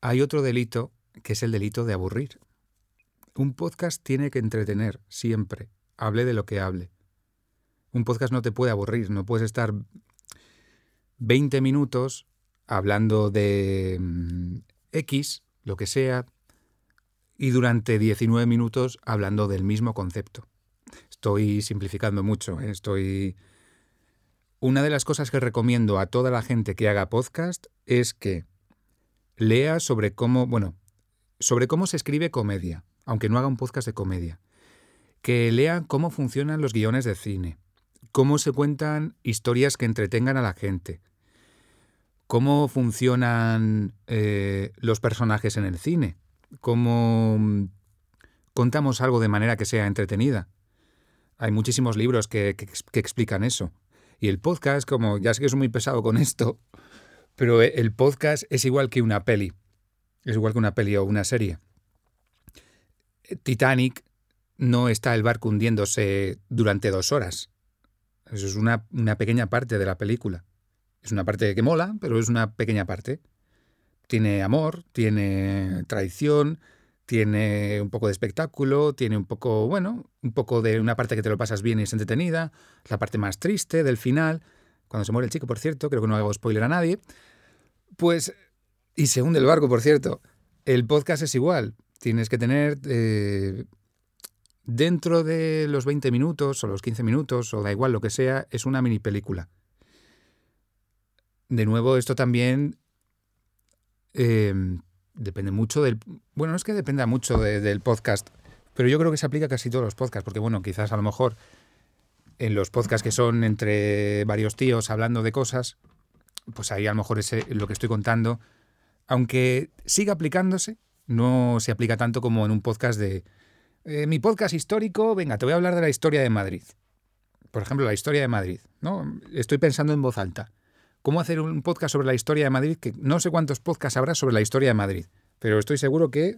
hay otro delito que es el delito de aburrir. Un podcast tiene que entretener siempre, hable de lo que hable. Un podcast no te puede aburrir, no puedes estar 20 minutos hablando de mm, X, lo que sea, y durante 19 minutos hablando del mismo concepto. Estoy simplificando mucho, ¿eh? estoy... Una de las cosas que recomiendo a toda la gente que haga podcast es que lea sobre cómo, bueno, sobre cómo se escribe comedia, aunque no haga un podcast de comedia. Que lea cómo funcionan los guiones de cine, cómo se cuentan historias que entretengan a la gente, cómo funcionan eh, los personajes en el cine, cómo mm, contamos algo de manera que sea entretenida. Hay muchísimos libros que, que, explican eso. Y el podcast, como ya sé que es muy pesado con esto, pero el podcast es igual que una peli. Es igual que una peli o una serie. Titanic no está el barco hundiéndose durante dos horas. Eso es una, una pequeña parte de la película. Es una parte que mola, pero es una pequeña parte. Tiene amor, tiene traición, tiene un poco de espectáculo, tiene un poco, bueno, un poco de una parte que te lo pasas bien y es entretenida, la parte más triste del final, cuando se muere el chico, por cierto, creo que no hago spoiler a nadie, pues, y se hunde el barco, por cierto, el podcast es igual, tienes que tener eh, dentro de los 20 minutos o los 15 minutos, o da igual lo que sea, es una mini película. De nuevo, esto también Em, depende mucho del... Bueno, no es que dependa mucho del podcast, pero yo creo que se aplica a casi todos los podcasts, porque bueno, quizás a lo mejor en los podcasts que son entre varios tíos hablando de cosas, pues ahí a lo mejor es lo que estoy contando, aunque siga aplicándose, no se aplica tanto como en un podcast de... Eh, mi podcast histórico, venga, te voy a hablar de la historia de Madrid. Por ejemplo, la historia de Madrid, ¿no? Estoy pensando en voz alta cómo hacer un podcast sobre la historia de Madrid, que no sé cuántos podcasts habrá sobre la historia de Madrid, pero estoy seguro que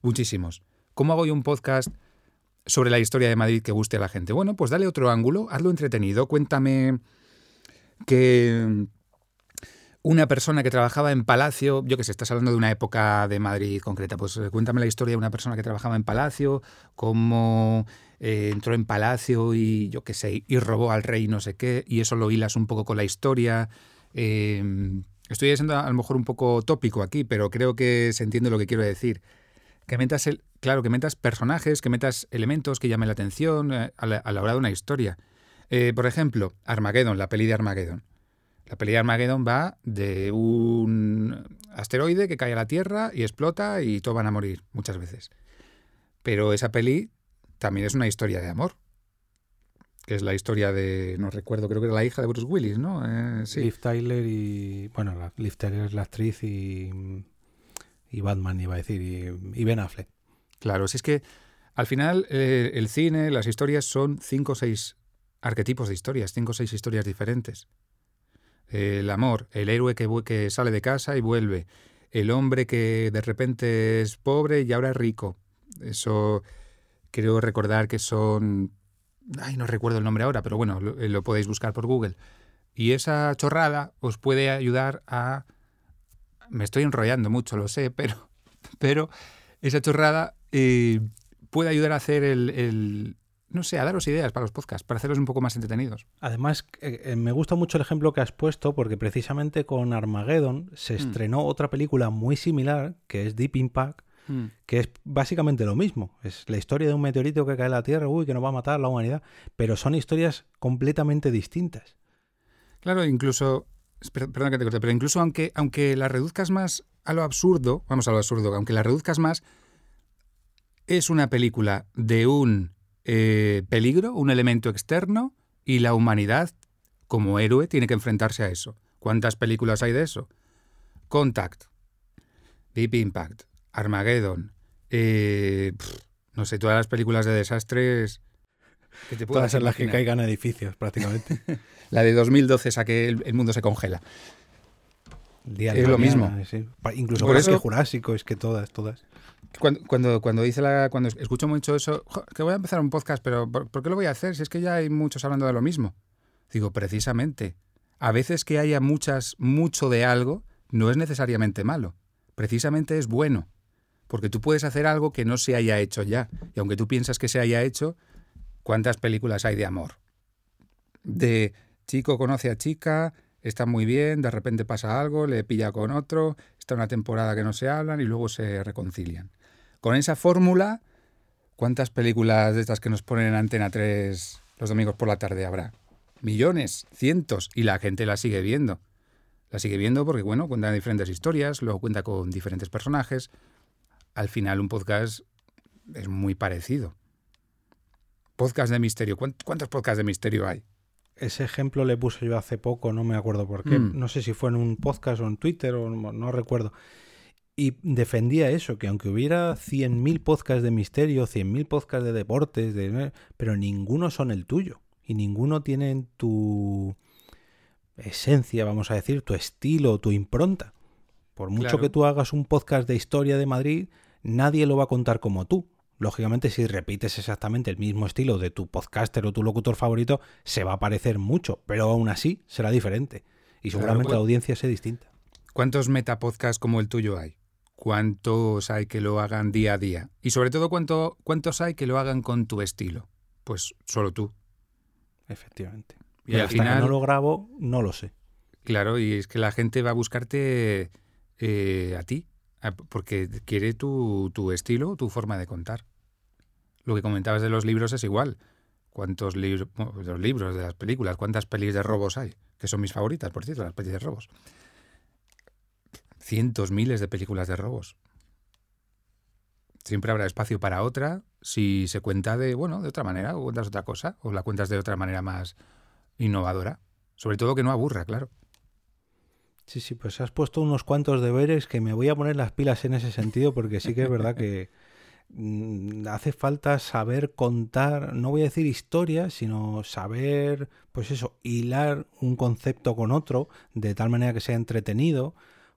muchísimos. ¿Cómo hago yo un podcast sobre la historia de Madrid que guste a la gente? Bueno, pues dale otro ángulo, hazlo entretenido, cuéntame que una persona que trabajaba en Palacio, yo que sé, estás hablando de una época de Madrid concreta, pues eh, cuéntame la historia de una persona que trabajaba en Palacio, cómo eh, entró en Palacio y yo qué sé, y robó al rey no sé qué, y eso lo hilas un poco con la historia. Em, estoy siendo a lo mejor un poco tópico aquí, pero creo que se entiende lo que quiero decir. Que metas, el, claro, que metas personajes, que metas elementos que llamen la atención eh, a, la, hora de una historia. por ejemplo, Armageddon, la peli de Armageddon. La peli de Armageddon va de un asteroide que cae a la Tierra y explota y todos van a morir muchas veces. Pero esa peli también es una historia de amor. Que es la historia de, no recuerdo, creo que era la hija de Bruce Willis, ¿no? Eh, sí. Liv Tyler y, bueno, Liv Tyler es la actriz y, y Batman iba a decir, y, Ben Affleck. Claro, si es que al final eh, el cine, las historias son cinco o seis arquetipos de historias, cinco o seis historias diferentes el amor, el héroe que, que sale de casa y vuelve, el hombre que de repente es pobre y ahora es rico. Eso creo recordar que son... Ay, no recuerdo el nombre ahora, pero bueno, lo, lo podéis buscar por Google. Y esa chorrada os puede ayudar a... Me estoy enrollando mucho, lo sé, pero, pero esa chorrada eh, puede ayudar a hacer el, no sé, a daros ideas para los podcasts, para hacerlos un poco más entretenidos. Además, eh, eh, me gusta mucho el ejemplo que has puesto porque precisamente con Armageddon se hmm. estrenó otra película muy similar, que es Deep Impact, Mm. que es básicamente lo mismo. Es la historia de un meteorito que cae en la Tierra, uy, que nos va a matar a la humanidad, pero son historias completamente distintas. Claro, incluso, per- perdón que te corte, pero incluso aunque, aunque la reduzcas más a lo absurdo, vamos a lo absurdo, aunque la reduzcas más, es una película de un eh, peligro, un elemento externo, y la humanidad, como héroe, tiene que enfrentarse a eso. ¿Cuántas películas hay de eso? Contact, Deep Impact, Armageddon, eh, pff, no sé, todas las películas de desastres que te Todas en las que caigan edificios, prácticamente. La de 2012, esa que el, el mundo se congela. Día Es lo mismo. sí. Pa- Incluso Por eso- Jurásico, es que todas, todas. Cuando, cuando, cuando dice la, cuando escucho mucho eso, "Jo, que voy a empezar un podcast, pero ¿por, por qué lo voy a hacer? Si es que ya hay muchos hablando de lo mismo. Digo, precisamente, a veces que haya muchas, mucho de algo, no es necesariamente malo. Precisamente es bueno. Porque tú puedes hacer algo que no se haya hecho ya. Y aunque tú piensas que se haya hecho, ¿cuántas películas hay de amor? De chico conoce a chica, está muy bien, de repente pasa algo, le pilla con otro, está una temporada que no se hablan y luego se reconcilian. Con esa fórmula, ¿cuántas películas de estas que nos ponen en Antena 3 los domingos por la tarde habrá? Millones, cientos, y la gente la sigue viendo. La sigue viendo porque, bueno, cuenta diferentes historias, luego cuenta con diferentes personajes. Al final un podcast es muy parecido. Podcast de misterio. ¿Cuánt- ¿Cuántos podcasts de misterio hay? Ese ejemplo le puse yo hace poco, no me acuerdo por qué. Mm. No sé si fue en un podcast o en Twitter o no, no recuerdo. Y defendía eso, que aunque hubiera 100.000 podcasts de misterio, 100.000 podcasts de deportes, de, pero ninguno son el tuyo. Y ninguno tiene tu esencia, vamos a decir, tu estilo, tu impronta. Por mucho Claro. que tú hagas un podcast de historia de Madrid, nadie lo va a contar como tú. Lógicamente, si repites exactamente el mismo estilo de tu podcaster o tu locutor favorito, se va a parecer mucho, pero aún así será diferente. Y Claro, seguramente la audiencia sea distinta. ¿Cuántos metapodcasts como el tuyo hay? ¿Cuántos hay que lo hagan día a día? Y sobre todo, ¿cuánto, ¿cuántos hay que lo hagan con tu estilo? Pues solo tú. Efectivamente. Y Pero al hasta que final, no lo grabo, no lo sé. claro, y es que la gente va a buscarte eh, a ti, porque quiere tu, tu estilo, tu forma de contar. Lo que comentabas de los libros es igual. ¿Cuántos libros, los libros, de las películas, cuántas pelis de robos hay? Que son mis favoritas, por cierto, las pelis de robos. Cientos, miles de películas de robos. Siempre habrá espacio para otra si se cuenta de, bueno, de otra manera, o cuentas otra cosa, o la cuentas de otra manera más innovadora. Sobre todo que no aburra, claro. Sí, sí, pues has puesto unos cuantos deberes que me voy a poner las pilas en ese sentido porque sí que es verdad que mm, hace falta saber contar, no voy a decir historias, sino saber, pues eso, hilar un concepto con otro de tal manera que sea entretenido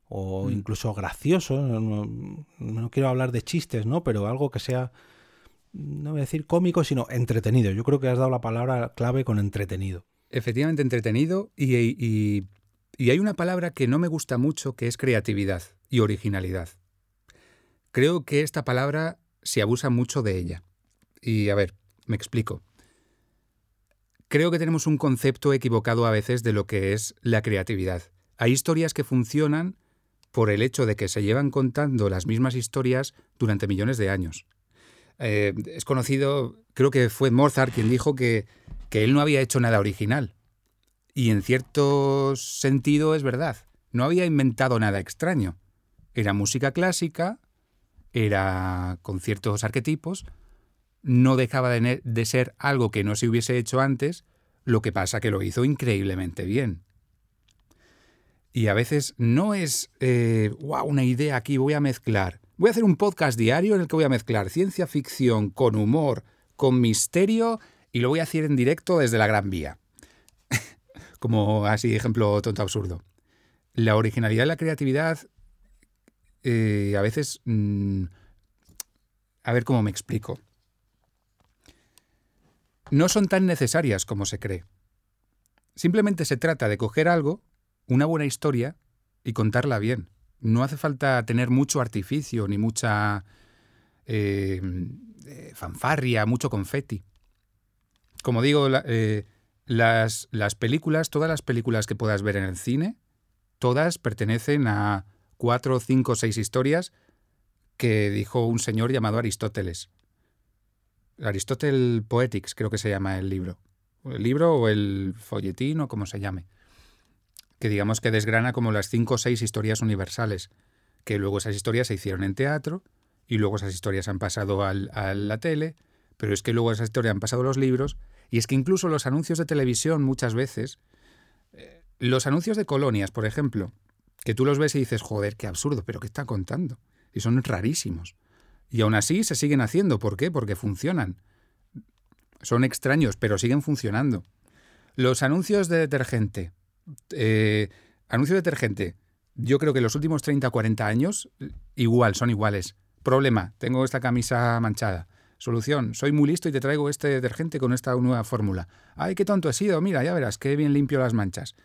o Mm. incluso gracioso. No quiero hablar de chistes, ¿no? Pero algo que sea, no voy a decir cómico, sino entretenido. Yo creo que has dado la palabra clave con entretenido. Efectivamente entretenido y, y- y hay una palabra que no me gusta mucho que es creatividad y originalidad. Creo que esta palabra se abusa mucho de ella. Y a ver, me explico. Creo que tenemos un concepto equivocado a veces de lo que es la creatividad. Hay historias que funcionan por el hecho de que se llevan contando las mismas historias durante millones de años. Eh, es conocido, creo que fue Mozart quien dijo que, que él no había hecho nada original. Y en cierto sentido es verdad. No había inventado nada extraño. Era música clásica, era con ciertos arquetipos, no dejaba de, de ser algo que no se hubiese hecho antes, lo que pasa que lo hizo increíblemente bien. Y a veces no es, eh, wow, una idea aquí, voy a mezclar. Voy a hacer un podcast diario en el que voy a mezclar ciencia ficción con humor, con misterio, y lo voy a hacer en directo desde la Gran Vía. Como así, ejemplo tonto absurdo. La originalidad y la creatividad, eh, a veces... mm, a ver cómo me explico. No son tan necesarias como se cree. Simplemente se trata de coger algo, una buena historia, y contarla bien. No hace falta tener mucho artificio ni mucha eh, eh, fanfarria, mucho confeti. Como digo, la- las, las películas, todas las películas que puedas ver en el cine, todas pertenecen a cuatro, cinco, seis historias que dijo un señor llamado Aristóteles. Aristotle Poetics, creo que se llama el libro. El libro o el folletín o como se llame. Que digamos que desgrana como las cinco o seis historias universales. Que luego esas historias se hicieron en teatro y luego esas historias han pasado al, a la tele, pero es que luego esas historias han pasado los libros y es que incluso los anuncios de televisión muchas veces, eh, los anuncios de colonias, por ejemplo, que tú los ves y dices, joder, qué absurdo, pero ¿qué está contando? Y son rarísimos. Y aún así se siguen haciendo. ¿Por qué? Porque funcionan. Son extraños, pero siguen funcionando. Los anuncios de detergente. Eh, anuncio de detergente. Yo creo que los últimos 30 o 40 años, igual, son iguales. Problema, tengo esta camisa manchada. Solución, soy muy listo y te traigo este detergente con esta nueva fórmula. Ay, qué tonto he sido, mira, ya verás, qué bien limpio las manchas.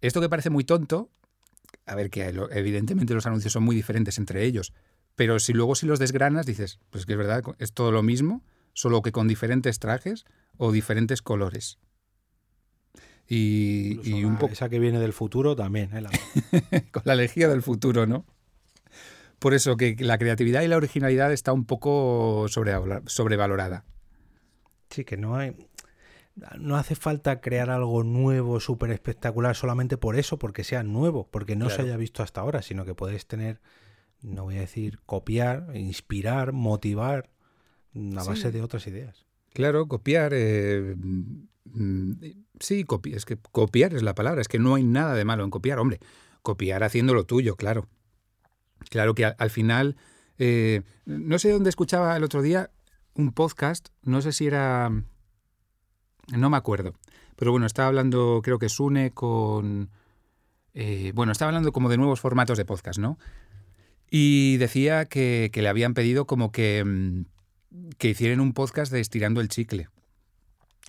Esto que parece muy tonto, a ver que evidentemente los anuncios son muy diferentes entre ellos, pero si luego si los desgranas dices, pues que es verdad, es todo lo mismo, solo que con diferentes trajes o diferentes colores. Y, un poco... Esa que viene del futuro también. ¿eh? con la lejía del futuro, ¿no? Por eso que la creatividad y la originalidad está un poco sobrevalorada. Sí, que no hay... No hace falta crear algo nuevo, súper espectacular, solamente por eso, porque sea nuevo, porque no se haya visto hasta ahora, sino que puedes tener no voy a decir copiar, inspirar, motivar a base de otras ideas. Claro, copiar. Eh, mm, sí, es que copiar es la palabra. Es que no hay nada de malo en copiar. Hombre, copiar haciendo lo tuyo, claro. Claro que al, final. Eh, no sé dónde escuchaba el otro día un podcast. No sé si era. No me acuerdo. Pero bueno, estaba hablando, creo que Sune con. Eh, bueno, estaba hablando como de nuevos formatos de podcast, ¿no? Y decía que, le habían pedido como que, mm, que hicieran un podcast de estirando el chicle.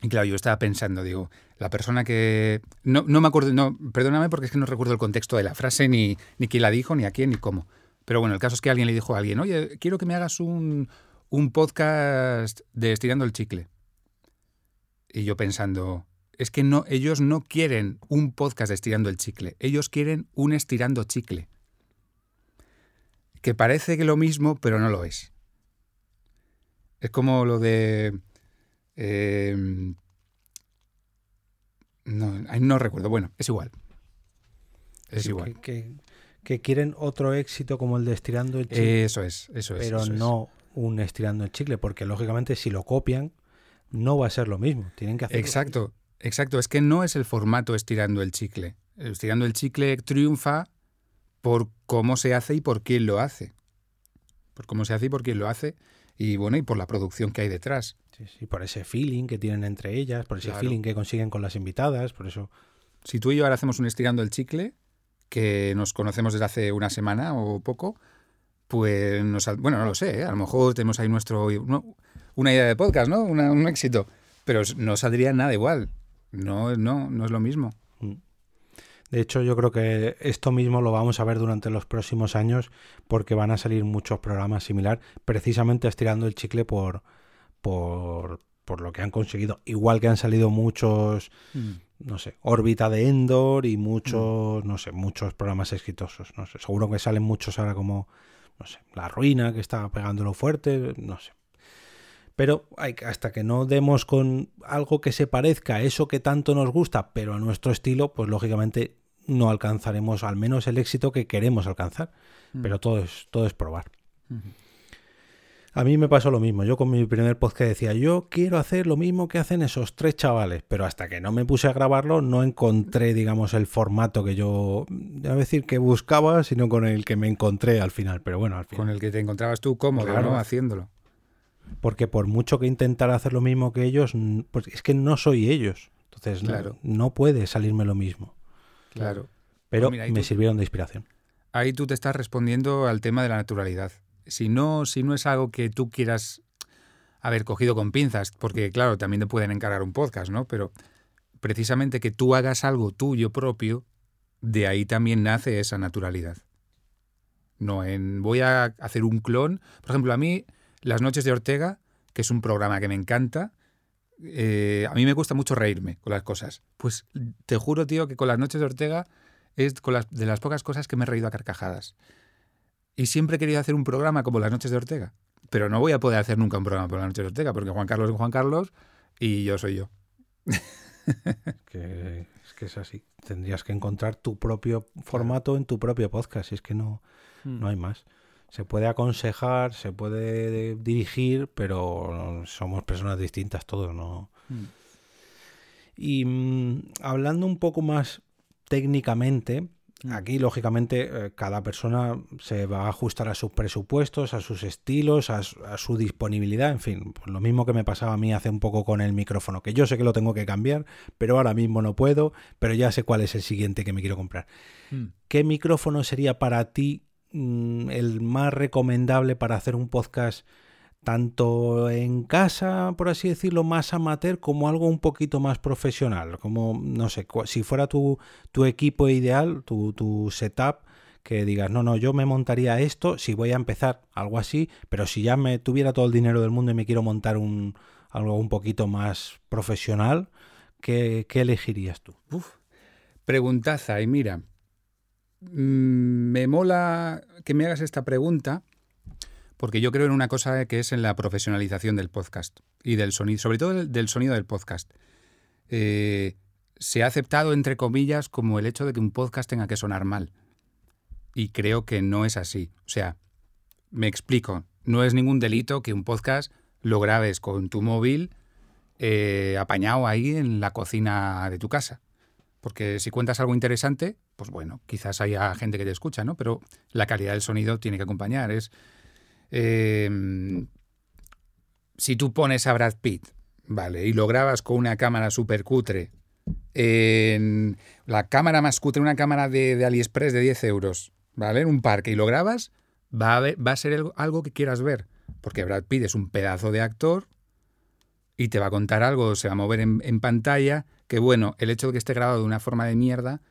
Y claro, yo estaba pensando, digo, la persona que... No, no me acuerdo, no, perdóname porque es que no recuerdo el contexto de la frase, ni, ni quién la dijo, ni a quién, ni cómo. Pero bueno, el caso es que alguien le dijo a alguien, oye, quiero que me hagas un, un podcast de estirando el chicle. Y yo pensando, es que no, ellos no quieren un podcast de estirando el chicle, ellos quieren un estirando chicle que parece que lo mismo, pero no lo es. Es como lo de... Em, no, no recuerdo. Bueno, es igual. Es igual. Que, quieren otro éxito como el de estirando el chicle. Eso es, eso es. Pero no un estirando el chicle, porque lógicamente si lo copian, no va a ser lo mismo. Tienen que hacer. Exacto, exacto. Es que no es el formato estirando el chicle. estirando el chicle triunfa por cómo se hace y por quién lo hace. Por cómo se hace y por quién lo hace. Y bueno, y por la producción que hay detrás. Sí, sí, por ese feeling que tienen entre ellas, por ese feeling que consiguen con las invitadas, por eso. Si tú y yo ahora hacemos un estirando el chicle, que nos conocemos desde hace una semana o poco, pues nos, bueno, no lo sé, ¿eh? a lo mejor tenemos ahí nuestro una idea de podcast, ¿no? un éxito, pero no saldría nada igual. No, no, no es lo mismo. De hecho, yo creo que esto mismo lo vamos a ver durante los próximos años porque van a salir muchos programas similar, precisamente estirando el chicle por, por, por lo que han conseguido. Igual que han salido muchos, mm. no sé, órbita de Endor y muchos, mm. no sé, muchos programas exitosos. No sé, seguro que salen muchos ahora como, no sé, La Ruina que está pegándolo fuerte, no sé. Pero hay, hasta que no demos con algo que se parezca a eso que tanto nos gusta, pero a nuestro estilo, pues lógicamente no alcanzaremos al menos el éxito que queremos alcanzar. Mm. Pero todo es, todo es probar. A mí me pasó lo mismo. Yo con mi primer podcast decía, yo quiero hacer lo mismo que hacen esos tres chavales, pero hasta que no me puse a grabarlo no encontré, digamos, el formato que yo, a decir que buscaba, sino con el que me encontré al final. Pero bueno, al final. Con el que te encontrabas tú cómodo, ¿no? Haciéndolo. Porque por mucho que intentara hacer lo mismo que ellos, pues es que no soy ellos. Entonces no, puede salirme lo mismo. Claro. Pero pues me sirvieron de inspiración. Ahí tú te estás respondiendo al tema de la naturalidad. Si no, si no es algo que tú quieras haber cogido con pinzas, porque claro, también te pueden encargar un podcast, ¿no? Pero precisamente que tú hagas algo tuyo propio, de ahí también nace esa naturalidad. No en voy a hacer un clon. Por ejemplo, a mí las noches de Ortega, que es un programa que me encanta, eh, a mí me gusta mucho reírme con las cosas. Pues te juro, tío, que con las noches de Ortega es con las, de las pocas cosas que me he reído a carcajadas. Y siempre he querido hacer un programa como Las Noches de Ortega. Pero no voy a poder hacer nunca un programa por Las Noches de Ortega, porque Juan Carlos es Juan Carlos y yo soy yo. que, es que es así. Tendrías que encontrar tu propio formato en tu propio podcast, y es que no, Hmm. no hay más. Se puede aconsejar, se puede dirigir, pero somos personas distintas todos, ¿no? Mm. Y mm, hablando un poco más técnicamente. Aquí lógicamente eh, cada persona se va a ajustar a sus presupuestos, a sus estilos, a, su- a su disponibilidad, en fin, pues lo mismo que me pasaba a mí hace un poco con el micrófono, que yo sé que lo tengo que cambiar, pero ahora mismo no puedo, pero ya sé cuál es el siguiente que me quiero comprar. Mm. ¿Qué micrófono sería para ti mm, el más recomendable para hacer un podcast tanto en casa, por así decirlo, más amateur, como algo un poquito más profesional? Como, no sé, si fuera tu, tu equipo ideal, tu, tu setup, que digas, no, no, yo me montaría esto si voy a empezar, algo así, pero si ya me tuviera todo el dinero del mundo y me quiero montar un, algo un poquito más profesional, ¿qué, qué elegirías tú? Uf. Preguntaza, y mira, mm, me mola que me hagas esta pregunta porque yo creo en una cosa que es en la profesionalización del podcast y del sonido, sobre todo del, sonido del podcast. Eh, se ha aceptado, entre comillas, como el hecho de que un podcast tenga que sonar mal. Y creo que no es así. O sea, me explico, no es ningún delito que un podcast lo grabes con tu móvil eh, apañado ahí en la cocina de tu casa. Porque si cuentas algo interesante, pues bueno, quizás haya gente que te escucha, ¿no? Pero la calidad del sonido tiene que acompañar. Es. Eh, si tú pones a Brad Pitt, ¿vale? Y lo grabas con una cámara súper cutre, en la cámara más cutre, una cámara de, AliExpress de 10 euros, ¿vale? En un parque y lo grabas, va a, ser algo, que quieras ver. Porque Brad Pitt es un pedazo de actor y te va a contar algo, se va a mover en, pantalla, que bueno, el hecho de que esté grabado de una forma de mierda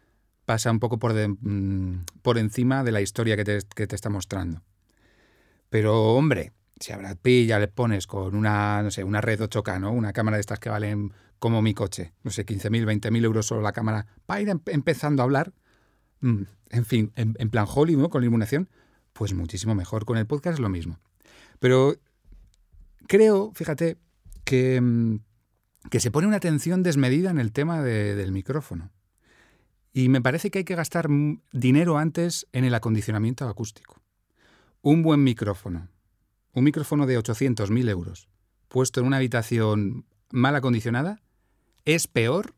pasa un poco por, mm, encima de la historia que te está mostrando. Pero hombre, si a Brad Pitt ya le pones con una, no sé, una red 8K, ¿no? Una cámara de estas que valen como mi coche, no sé, 15.000, 20.000 euros solo la cámara, para ir em- empezando a hablar, mm, en fin, en, plan Hollywood, ¿no? con la iluminación, pues muchísimo mejor. Con el podcast es lo mismo. Pero creo, fíjate, que, mm, que se pone una atención desmedida en el tema de- del micrófono. Y me parece que hay que gastar dinero antes en el acondicionamiento acústico. Un buen micrófono, un micrófono de 800.000 euros, puesto en una habitación mal acondicionada, es peor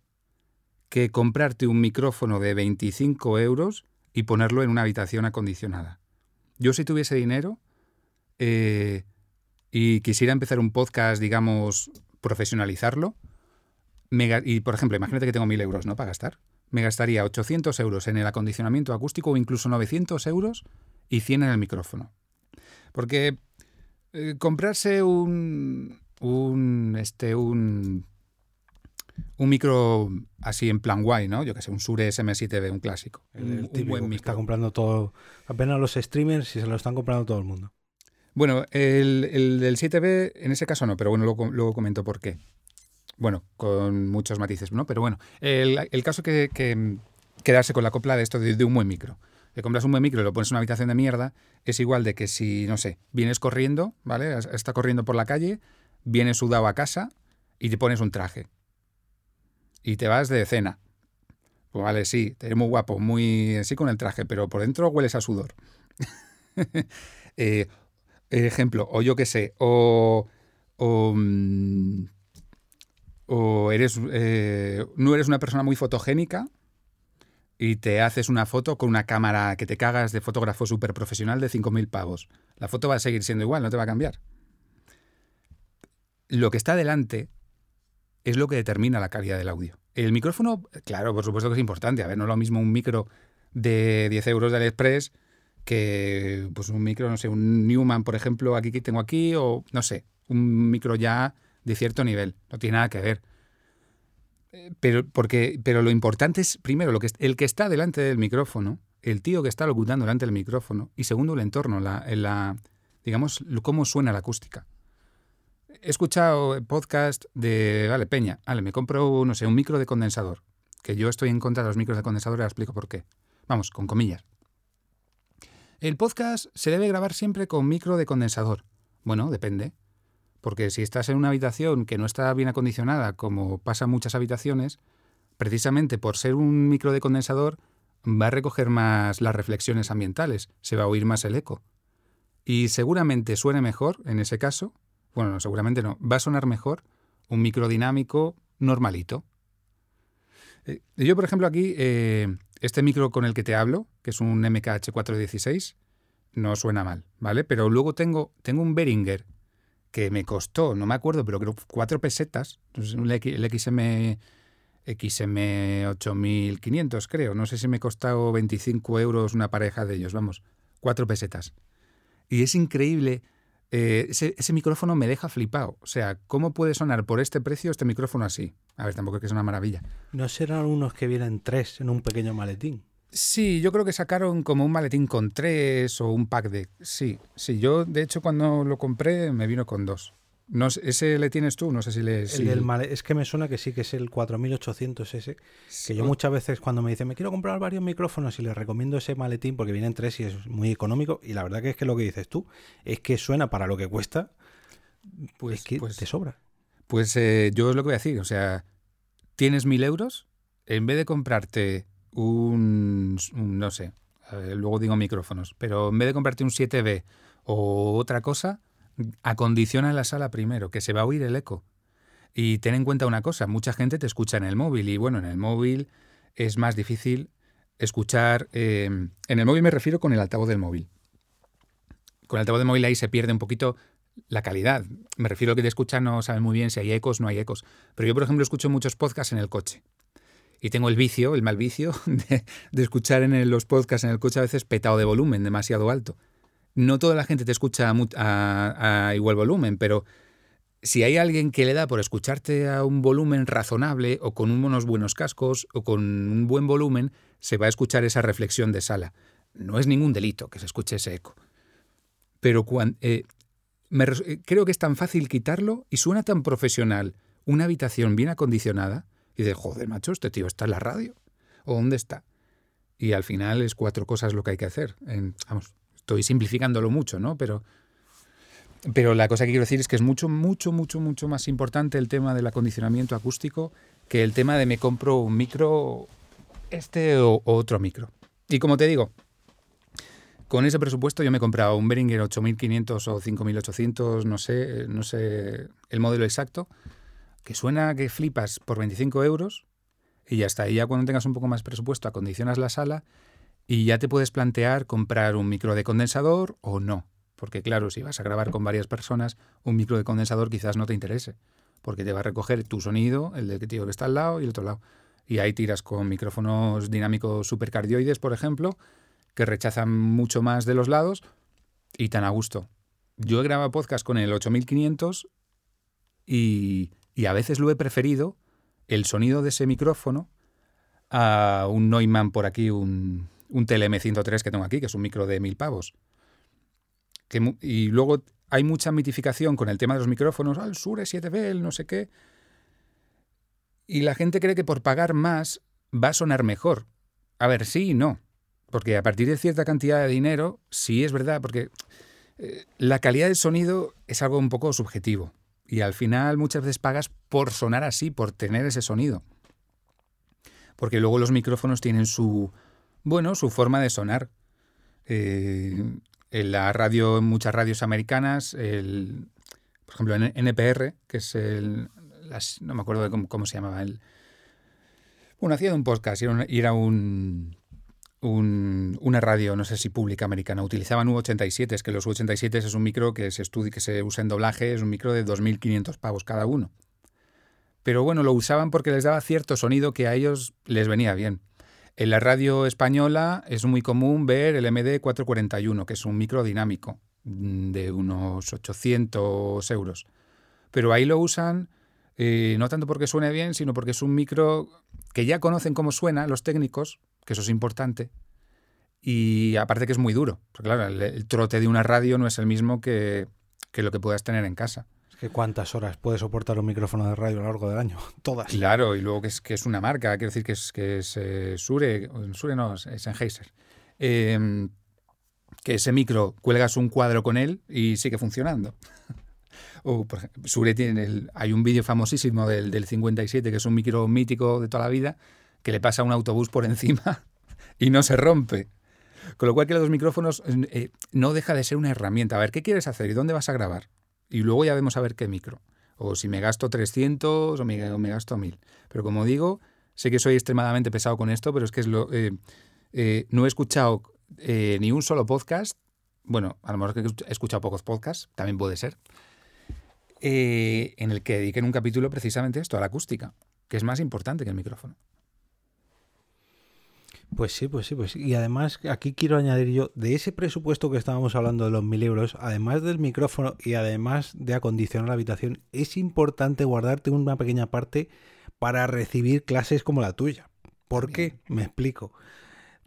que comprarte un micrófono de 25 euros y ponerlo en una habitación acondicionada. Yo si tuviese dinero eh, y quisiera empezar un podcast, digamos, profesionalizarlo, y por ejemplo, imagínate que tengo 1.000 euros ¿no? para gastar, me gastaría 800 euros en el acondicionamiento acústico o incluso 900 euros y 100 en el micrófono. Porque eh, comprarse un, un, este, un, un micro así en plan guay, ¿no? Yo que sé, un Shure SM7B, un clásico. El, el un típico buen que micro. está comprando todo, apenas los streamers y se lo están comprando todo el mundo. Bueno, el, el del 7B en ese caso no, pero bueno, luego, luego comento por qué. Bueno, con muchos matices, ¿no? Pero bueno, el, el caso que, que quedarse con la copla de esto de, de un buen micro. Te compras un buen micro y lo pones en una habitación de mierda, es igual de que si, no sé, vienes corriendo, ¿vale? Está corriendo por la calle, vienes sudado a casa y te pones un traje. Y te vas de cena. Pues vale, sí, te eres muy guapo, muy así con el traje, pero por dentro hueles a sudor. Eh, ejemplo, o yo qué sé, o, o, mm, o eres, eh, no eres una persona muy fotogénica y te haces una foto con una cámara que te cagas de fotógrafo súper profesional de 5.000 pavos. La foto va a seguir siendo igual, no te va a cambiar. Lo que está delante es lo que determina la calidad del audio. El micrófono, claro, por supuesto que es importante. A ver, no es lo mismo un micro de 10 euros de AliExpress que pues un micro, no sé, un Newman, por ejemplo, aquí que tengo aquí, o no sé, un micro ya de cierto nivel. No tiene nada que ver. Eh, Pero, porque, pero lo importante es, primero, lo que, el que está delante del micrófono, el tío que está locutando delante del micrófono, y segundo, el entorno, la, la, digamos, cómo suena la acústica. He escuchado podcast de, vale, Peña, vale, me compro, no sé, un micro de condensador, que yo estoy en contra de los micros de condensador y ahora explico por qué. Vamos, con comillas. El podcast se debe grabar siempre con micro de condensador. Bueno, depende. Porque si estás en una habitación que no está bien acondicionada, como pasa en muchas habitaciones, precisamente por ser un micro de condensador, va a recoger más las reflexiones ambientales, se va a oír más el eco. Y seguramente suene mejor, en ese caso, bueno, no, seguramente no, va a sonar mejor un micro dinámico normalito. Eh, yo, por ejemplo, aquí, eh, este micro con el que te hablo, que es un MKH416, no suena mal, ¿vale? Pero luego tengo, tengo un Behringer que me costó, no me acuerdo, pero creo cuatro pesetas, el XM XM8500, creo. No sé si me costado 25 euros una pareja de ellos, vamos, cuatro pesetas. Y es increíble, eh, ese, micrófono me deja flipado. O sea, ¿cómo puede sonar por este precio este micrófono así? A ver, tampoco es que es una maravilla. ¿No serán unos que vienen tres en un pequeño maletín? Sí, yo creo que sacaron como un maletín con tres o un pack de... Sí, sí, yo de hecho cuando lo compré me vino con dos. No, ¿Ese le tienes tú? No sé si le... es que me suena que sí, que es el 4800 ese. Que yo muchas veces cuando me dicen, me quiero comprar varios micrófonos y les recomiendo ese maletín porque vienen tres y es muy económico. Y la verdad que es que lo que dices tú es que suena para lo que cuesta, pues, que pues, te sobra. Pues eh, yo es lo que voy a decir. O sea, tienes mil euros, en vez de comprarte un, no sé, luego digo micrófonos, pero en vez de comprarte un 7B o otra cosa acondiciona la sala primero, que se va a oír el eco. Y ten en cuenta una cosa, mucha gente te escucha en el móvil y bueno, en el móvil es más difícil escuchar... Eh, en el móvil me refiero con el altavoz del móvil. Con el altavoz del móvil ahí se pierde un poquito la calidad. Me refiero a que te escucha no sabe muy bien si hay ecos, no hay ecos. Pero yo, por ejemplo, escucho muchos podcasts en el coche. Y tengo el vicio, el mal vicio, de, escuchar en los podcasts en el coche a veces petado de volumen, demasiado alto no toda la gente te escucha a, igual volumen, pero si hay alguien que le da por escucharte a un volumen razonable o con unos buenos cascos o con un buen volumen, se va a escuchar esa reflexión de sala. No es ningún delito que se escuche ese eco. Pero eh, eh, creo que es tan fácil quitarlo y suena tan profesional una habitación bien acondicionada y de, joder, macho, este tío está en la radio. ¿O dónde está? Y al final es cuatro cosas lo que hay que hacer. vamos, Estoy simplificándolo mucho, ¿no? Pero, pero la cosa que quiero decir es que es mucho, mucho, mucho, mucho más importante el tema del acondicionamiento acústico que el tema de me compro un micro, este o, otro micro. Y como te digo, con ese presupuesto yo me he comprado un Behringer 8500 o 5800, no sé, no sé el modelo exacto, que suena que flipas por 25 euros y ya está. Ya cuando tengas un poco más presupuesto acondicionas la sala y ya te puedes plantear comprar un micro de condensador o no. Porque claro, si vas a grabar con varias personas, un micro de condensador quizás no te interese. Porque te va a recoger tu sonido, el del tío que está al lado y el otro lado. Y ahí tiras con micrófonos dinámicos supercardioides, por ejemplo, que rechazan mucho más de los lados y tan a gusto. Yo he grabado podcast con el 8500 y, y a veces lo he preferido el sonido de ese micrófono a un Neumann por aquí, un, un TLM103 que tengo aquí, que es un micro de mil pavos. y luego hay mucha mitificación con el tema de los micrófonos, al Sure 7B, el no sé qué. Y la gente cree que por pagar más va a sonar mejor. A ver, sí y no. Porque a partir de cierta cantidad de dinero, sí es verdad, porque eh, la calidad del sonido es algo un poco subjetivo. Y al final muchas veces pagas por sonar así, por tener ese sonido. Porque luego los micrófonos tienen su, bueno, su forma de sonar. Eh, en la radio, en muchas radios americanas, el, por ejemplo, en NPR, que es el. no me acuerdo de cómo, se llamaba. El, bueno, hacía un podcast y era, un, una radio, no sé si pública americana. Utilizaban U87, es que los U87 es un micro que se estudia, que se usa en doblaje, es un micro de 2.500 pavos cada uno. Pero bueno, lo usaban porque les daba cierto sonido que a ellos les venía bien. En la radio española es muy común ver el MD441, que es un micro dinámico mm, de unos 800 euros. Pero ahí lo usan eh, no tanto porque suene bien, sino porque es un micro que ya conocen cómo suena los técnicos, que eso es importante, y aparte que es muy duro. Porque claro, el, trote de una radio no es el mismo que, que lo que puedas tener en casa cuántas horas puede soportar un micrófono de radio a lo largo del año? Todas. Claro, y luego que es, que es una marca, quiero decir que es, que es eh, Sure, Sure no, es Sennheiser. Em, que ese micro cuelgas un cuadro con él y sigue funcionando. o, por ejemplo, Sure tiene el- hay un vídeo famosísimo del, del 57, que es un micro mítico de toda la vida, que le pasa un autobús por encima y no se rompe. Con lo cual que los micrófonos eh, no deja de ser una herramienta. A ver, ¿qué quieres hacer y dónde vas a grabar? Y luego ya vemos a ver qué micro. O si me gasto 300 o me, gasto 1000. Pero como digo, sé que soy extremadamente pesado con esto, pero es que eh, eh, no he escuchado eh, ni un solo podcast. Bueno, a lo mejor he escuchado pocos podcasts, también puede ser. eh, en el que dediquen un capítulo precisamente esto, a la acústica, que es más importante que el micrófono. Pues sí, pues sí, pues sí. Y además aquí quiero añadir yo, de ese presupuesto que estábamos hablando de los mil euros, además del micrófono y además de acondicionar la habitación, es importante guardarte una pequeña parte para recibir clases como la tuya. ¿Por qué? Me explico.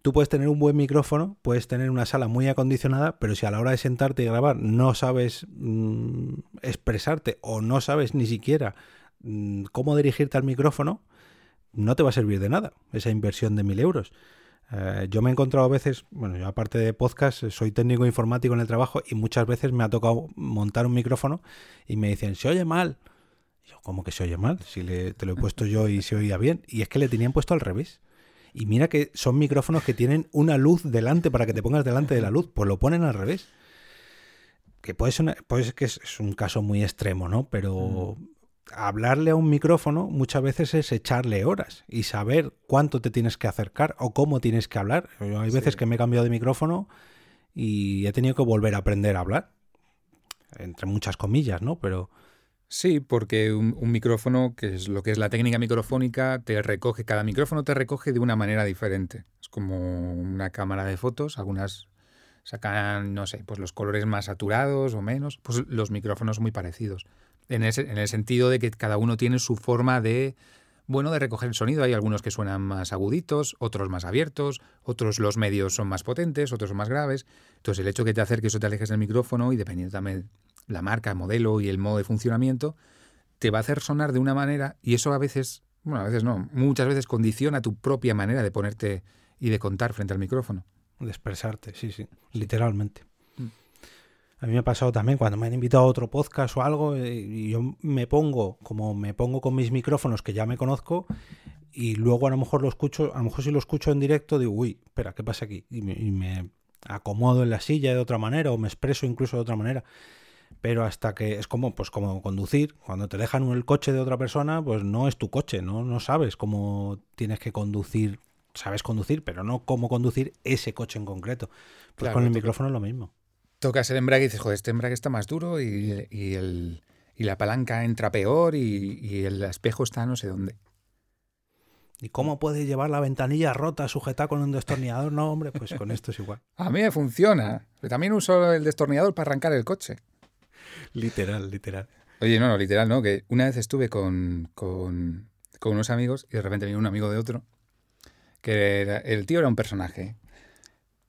Tú puedes tener un buen micrófono, puedes tener una sala muy acondicionada, pero si a la hora de sentarte y grabar no sabes mm, expresarte o no sabes ni siquiera mm, cómo dirigirte al micrófono, no te va a servir de nada esa inversión de mil euros. Eh, yo me he encontrado a veces, bueno, yo aparte de podcast, soy técnico informático en el trabajo y muchas veces me ha tocado montar un micrófono y me dicen, se oye mal. Y yo, ¿cómo que se oye mal? Si le- te lo he puesto yo y se oía bien. Y es que le tenían puesto al revés. Y mira que son micrófonos que tienen una luz delante para que te pongas delante de la luz. Pues lo ponen al revés. Que puede ser, que es, es un caso muy extremo, ¿no? Pero hablarle a un micrófono muchas veces es echarle horas y saber cuánto te tienes que acercar o cómo tienes que hablar. Yo hay veces Sí. que me he cambiado de micrófono y he tenido que volver a aprender a hablar. Entre muchas comillas, ¿no? Pero Sí, porque un, un micrófono, que es lo que es la técnica microfónica, te recoge, cada micrófono te recoge de una manera diferente. Es como una cámara de fotos, algunas sacan, no sé, pues los colores más saturados o menos, pues los micrófonos muy parecidos. En, ese, en el sentido de que cada uno tiene su forma de, bueno, de recoger el sonido. Hay algunos que suenan más aguditos, otros más abiertos, otros los medios son más potentes, otros son más graves. Entonces el hecho que te acerques o te alejes del micrófono y dependiendo también la marca, el modelo y el modo de funcionamiento, te va a hacer sonar de una manera y eso a veces, bueno, a veces no, muchas veces condiciona tu propia manera de ponerte y de contar frente al micrófono. de expresarte, sí, sí, literalmente. A mí me ha pasado también cuando me han invitado a otro podcast o algo eh, y yo me pongo, como me pongo con mis micrófonos que ya me conozco y luego a lo mejor lo escucho, a lo mejor si lo escucho en directo digo, uy, espera, ¿qué pasa aquí? Y me, y me acomodo en la silla de otra manera o me expreso incluso de otra manera. Pero hasta que es como, pues como conducir, cuando te dejan el coche de otra persona, pues no es tu coche, no, no sabes cómo tienes que conducir, sabes conducir, pero no cómo conducir ese coche en concreto. Pues Claro, con el micrófono es lo mismo. Tocas el embrague y dices, joder, este embrague está más duro y, y el, y la palanca entra peor y, y el espejo está no sé dónde. ¿Y cómo puedes llevar la ventanilla rota sujetada con un destornillador? No, hombre, pues con esto es igual. A mí me funciona. Pero también uso el destornillador para arrancar el coche. Literal, literal. Oye, no, no, literal, ¿no? Que una vez estuve con, con, con unos amigos y de repente vino un amigo de otro, que era, el tío era un personaje.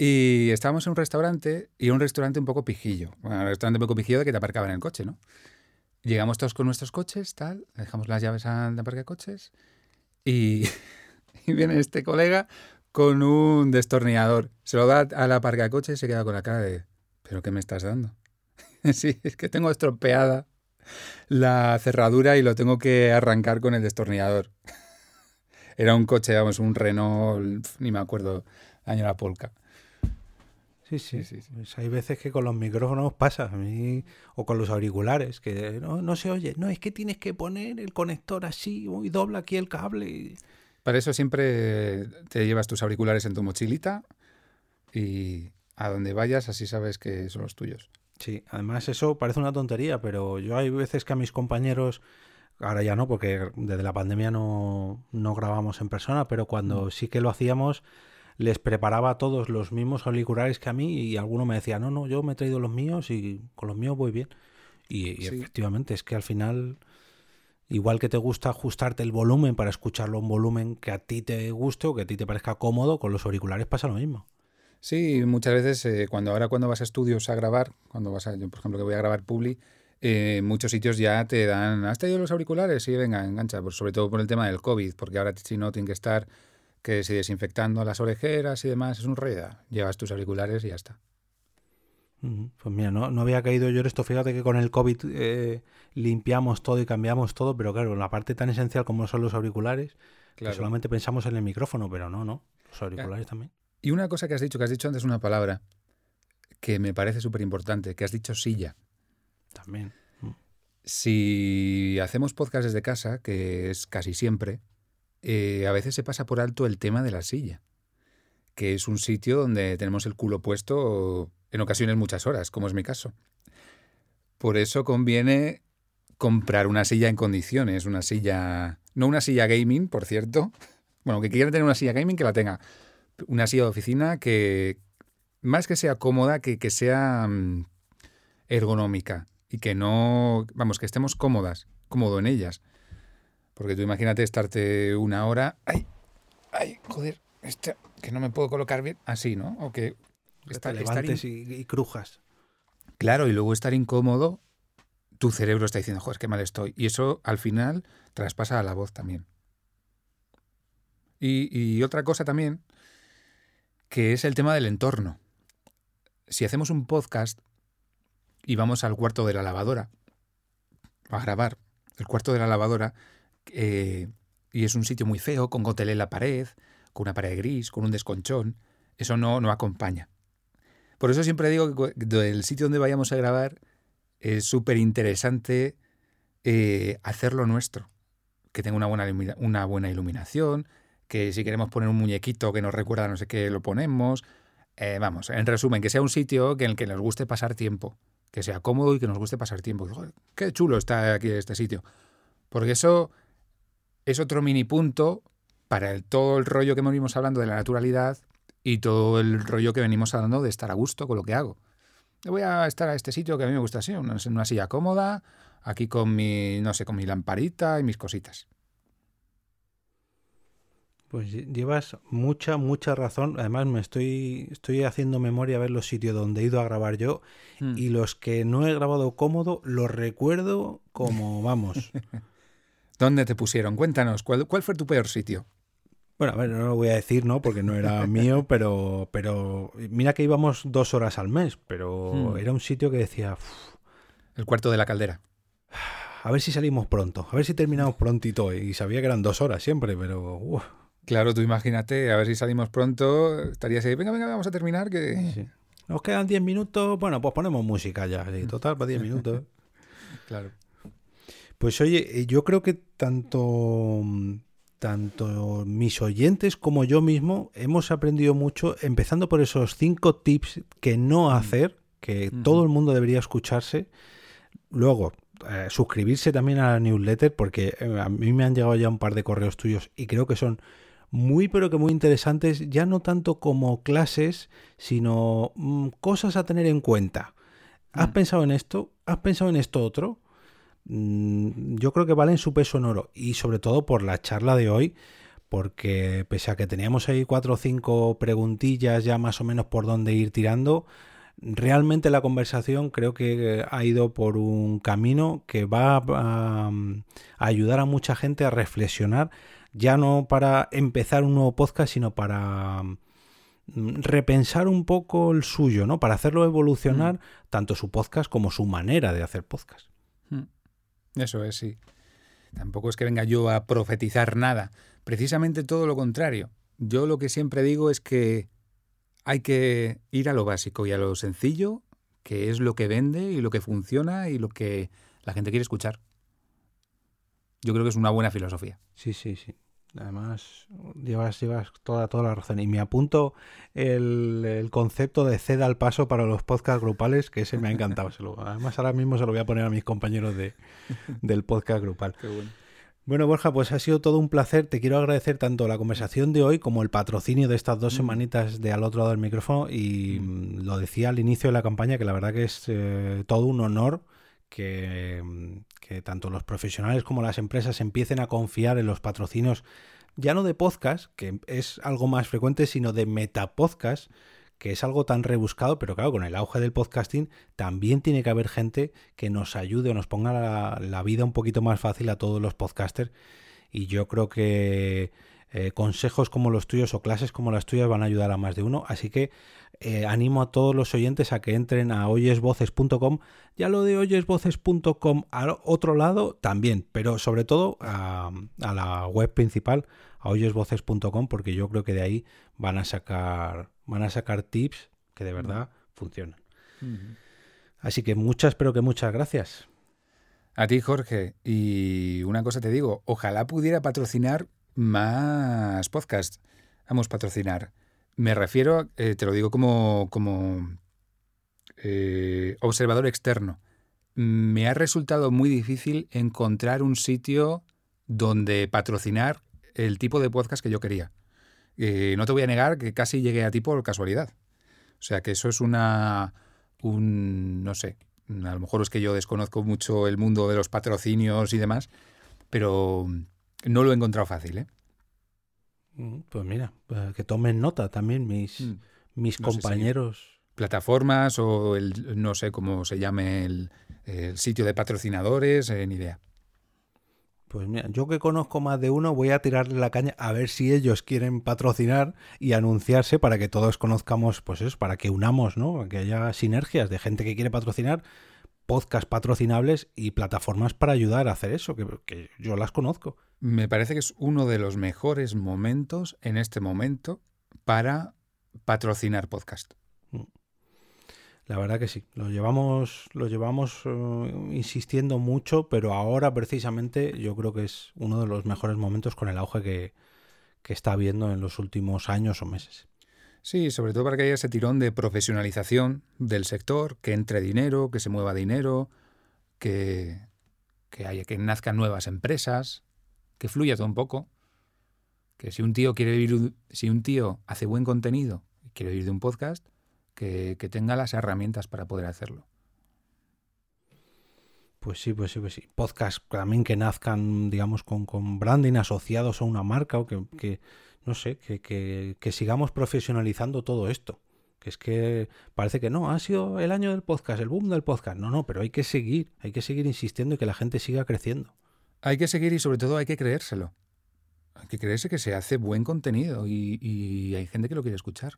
Y estábamos en un restaurante y un restaurante un poco pijillo. Bueno, un restaurante un poco pijillo de que te aparcaban el coche, ¿no? Llegamos todos con nuestros coches, tal, dejamos las llaves al parque de coches y, y viene este colega con un destornillador. Se lo da a la parca de coches y se queda con la cara de, ¿pero qué me estás dando? sí, es que tengo estropeada la cerradura y lo tengo que arrancar con el destornillador. Era un coche, vamos, un Renault, ni me acuerdo, año la polca. Sí, sí. Sí, sí, sí. Pues hay veces que con los micrófonos pasa, a mí, o con los auriculares, que no, no se oye. No, es que tienes que poner el conector así, y dobla aquí el cable. Para eso siempre te llevas tus auriculares en tu mochilita y a donde vayas así sabes que son los tuyos. Sí, además eso parece una tontería, pero yo hay veces que a mis compañeros, ahora ya no, porque desde la pandemia no, no grabamos en persona, pero cuando sí que lo hacíamos, les preparaba a todos los mismos auriculares que a mí y alguno me decía, no, no, yo me he traído los míos y con los míos voy bien. Y, y Sí. efectivamente, es que al final, igual que te gusta ajustarte el volumen para escucharlo a un volumen que a ti te guste o que a ti te parezca cómodo, con los auriculares pasa lo mismo. Sí, muchas veces eh, cuando ahora cuando vas a estudios a grabar, cuando vas a, yo por ejemplo que voy a grabar Publi, eh, muchos sitios ya te dan, ¿has traído los auriculares? Sí, venga, engancha, pues sobre todo por el tema del COVID, porque ahora si no tienen que estar que si desinfectando las orejeras y demás, es un rollo. Llevas tus auriculares y ya está. Pues mira, no, no había caído yo en esto. Fíjate que con el COVID eh, limpiamos todo y cambiamos todo, pero claro, la parte tan esencial como son los auriculares, que Claro. solamente pensamos en el micrófono, pero no, no. Los auriculares también. Y una cosa que has dicho, que has dicho antes una palabra que me parece súper importante, que has dicho silla. También. Si hacemos podcast desde casa, que es casi siempre, eh, a veces se pasa por alto el tema de la silla, que es un sitio donde tenemos el culo puesto en ocasiones muchas horas, como es mi caso. Por eso conviene comprar una silla en condiciones, una silla, no una silla gaming, por cierto. Bueno, que quiera tener una silla gaming, que la tenga. Una silla de oficina que, más que sea cómoda, que, sea mm, ergonómica y que no, vamos, que estemos cómodas, cómodo en ellas. Porque tú imagínate estarte una hora, ay, ay, joder, este, que no me puedo colocar bien, así, ¿no? O que estar- te estar levantes in- y, y crujas. Claro, y luego estar incómodo, tu cerebro está diciendo, joder, qué mal estoy. Y eso al final traspasa a la voz también. Y, y otra cosa también, que es el tema del entorno. Si hacemos un podcast y vamos al cuarto de la lavadora a grabar, el cuarto de la lavadora, eh, y es un sitio muy feo, con gotelé en la pared, con una pared gris, con un desconchón, eso no, no acompaña. Por eso siempre digo que del sitio donde vayamos a grabar es súper interesante eh, hacerlo nuestro. Que tenga una buena, una buena iluminación, que si queremos poner un muñequito que nos recuerda no sé qué, lo ponemos. Eh, vamos, en resumen, que sea un sitio en el que nos guste pasar tiempo, que sea cómodo y que nos guste pasar tiempo. Qué chulo está aquí este sitio. Porque eso es otro mini punto para el- todo el rollo que venimos hablando de la naturalidad y todo el rollo que venimos hablando de estar a gusto con lo que hago. Yo Voy a estar a este sitio que a mí me gusta así, una, en una silla cómoda, aquí con mi, no sé, con mi lamparita y mis cositas. Pues lle- llevas mucha, mucha razón. Además, me estoy, estoy haciendo memoria a ver los sitios donde he ido a grabar yo y los que no he grabado cómodo los recuerdo como, vamos. ¿Dónde te pusieron? Cuéntanos, ¿cuál, cuál fue tu peor sitio? Bueno, a ver, no lo voy a decir, ¿no? Porque no era mío, pero, pero mira que íbamos dos horas al mes, pero Hmm. era un sitio que decía, "Uf, El cuarto de la caldera. a ver si salimos pronto, a ver si terminamos prontito. Y sabía que eran dos horas siempre, pero Claro, tú imagínate, a ver si salimos pronto, estarías ahí, venga, venga, vamos a terminar, que... sí. Nos quedan 10 minutos, bueno, pues ponemos música ya, sí, total, para 10 minutos. Claro. Pues oye, eh, yo creo que tanto, tanto mis oyentes como yo mismo hemos aprendido mucho, empezando por esos cinco tips que no hacer, que todo el mundo debería escucharse. Luego, eh, suscribirse también a la newsletter, porque eh, a mí me han llegado ya un par de correos tuyos y creo que son muy, pero que muy interesantes, ya no tanto como clases, sino mm, cosas a tener en cuenta. ¿Has Mm. pensado en esto? ¿Has pensado en esto otro? Mm, yo creo que valen su peso en oro y sobre todo por la charla de hoy porque pese a que teníamos ahí cuatro o cinco preguntillas ya más o menos por dónde ir tirando, realmente la conversación creo que ha ido por un camino que va a, a ayudar a mucha gente a reflexionar, ya no para empezar un nuevo podcast, sino para mm, repensar un poco el suyo, ¿no? Para hacerlo evolucionar tanto su podcast como su manera de hacer podcast. Eso es, sí. Tampoco es que venga yo a profetizar nada. Precisamente todo lo contrario. Yo lo que siempre digo es que hay que ir a lo básico y a lo sencillo, que es lo que vende y lo que funciona y lo que la gente quiere escuchar. Yo creo que es una buena filosofía. Sí, sí, sí. Además, llevas, llevas toda, toda la razón. Y me apunto el, el concepto de ceda al paso para los podcasts grupales, que ese me ha encantado. Además, ahora mismo se lo voy a poner a mis compañeros de, del podcast grupal. Qué bueno. Bueno, Borja, pues ha sido todo un placer. Te quiero agradecer tanto la conversación de hoy como el patrocinio de estas dos Mm. semanitas de al otro lado del micrófono. Y mm, lo decía al inicio de la campaña, que la verdad que es eh, todo un honor que, mm, que tanto los profesionales como las empresas empiecen a confiar en los patrocinios, ya no de podcast, que es algo más frecuente, sino de metapodcast, que es algo tan rebuscado, pero claro, con el auge del podcasting también tiene que haber gente que nos ayude o nos ponga la, la vida un poquito más fácil a todos los podcasters. Y yo creo que eh, consejos como los tuyos o clases como las tuyas van a ayudar a más de uno. Así que eh, animo a todos los oyentes a que entren a oyesvoces.com. Ya lo de oyesvoces.com al otro lado también, pero sobre todo a, la web principal, a oyesvoces.com, porque yo creo que de ahí van a sacar, van a sacar tips que de verdad funcionan. Así que muchas, pero que muchas gracias. A ti, Jorge. Y una cosa te digo, ojalá pudiera patrocinar más podcasts. Vamos, a patrocinar. Me refiero, eh, te lo digo como, como eh, observador externo. Me ha resultado muy difícil encontrar un sitio donde patrocinar el tipo de podcast que yo quería. Eh, no te voy a negar que casi llegué a ti por casualidad. O sea que eso es una, un, no sé, a lo mejor es que yo desconozco mucho el mundo de los patrocinios y demás, pero no lo he encontrado fácil, ¿eh? Mm, pues mira, pues que tomen nota también mis, mm. mis compañeros. plataformas o el, no sé cómo se llame el, sitio de patrocinadores, eh, ni idea. Pues mira, yo que conozco más de uno, voy a tirarle la caña a ver si ellos quieren patrocinar y anunciarse para que todos conozcamos, pues eso, para que unamos, ¿no? Que haya sinergias de gente que quiere patrocinar, podcast patrocinables y plataformas para ayudar a hacer eso, que, que yo las conozco. Me parece que es uno de los mejores momentos en este momento para patrocinar podcast. Mm. La verdad que sí, lo llevamos, lo llevamos eh, insistiendo mucho, pero ahora precisamente yo creo que es uno de los mejores momentos con el auge que, que está habiendo en los últimos años o meses. Sí, sobre todo para que haya ese tirón de profesionalización del sector, que entre dinero, que se mueva dinero, que, que haya que nazcan nuevas empresas, que fluya todo un poco. Que si un tío quiere vivir, si un tío hace buen contenido y quiere vivir de un podcast, que, tenga las herramientas para poder hacerlo. Pues sí, pues sí, pues sí. Podcast también que nazcan, digamos, con, con branding asociados a una marca o que, no sé, que, que, sigamos profesionalizando todo esto. Que es que parece que no, ha sido el año del podcast, el boom del podcast. No, no, pero hay que seguir, hay que seguir insistiendo y que la gente siga creciendo. Hay que seguir y sobre todo hay que creérselo. Hay que creerse que se hace buen contenido y, hay gente que lo quiere escuchar.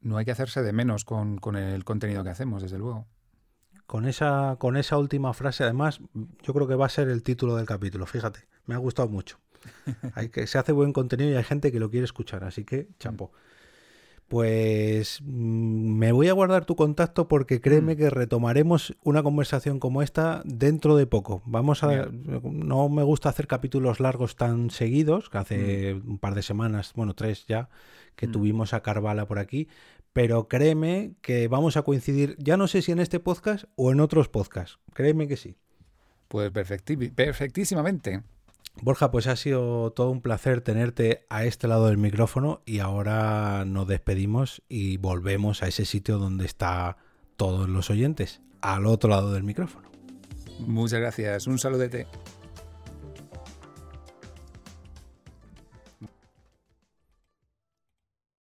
No hay que hacerse de menos con, el contenido que hacemos, desde luego. Con esa, con esa última frase, además, yo creo que va a ser el título del capítulo. Fíjate, me ha gustado mucho. hay que, se hace buen contenido y hay gente que lo quiere escuchar, así que chapo. Pues mm, me voy a guardar tu contacto porque créeme mm. que retomaremos una conversación como esta dentro de poco. Vamos a no me gusta hacer capítulos largos tan seguidos, que hace mm. un par de semanas, bueno, tres ya, que tuvimos a Carvala por aquí, pero créeme que vamos a coincidir, ya no sé si en este podcast o en otros podcasts. Créeme que sí. Pues perfectísimamente. Borja, pues ha sido todo un placer tenerte a este lado del micrófono y ahora nos despedimos y volvemos a ese sitio donde está todos los oyentes, al otro lado del micrófono. Muchas gracias, un saludete.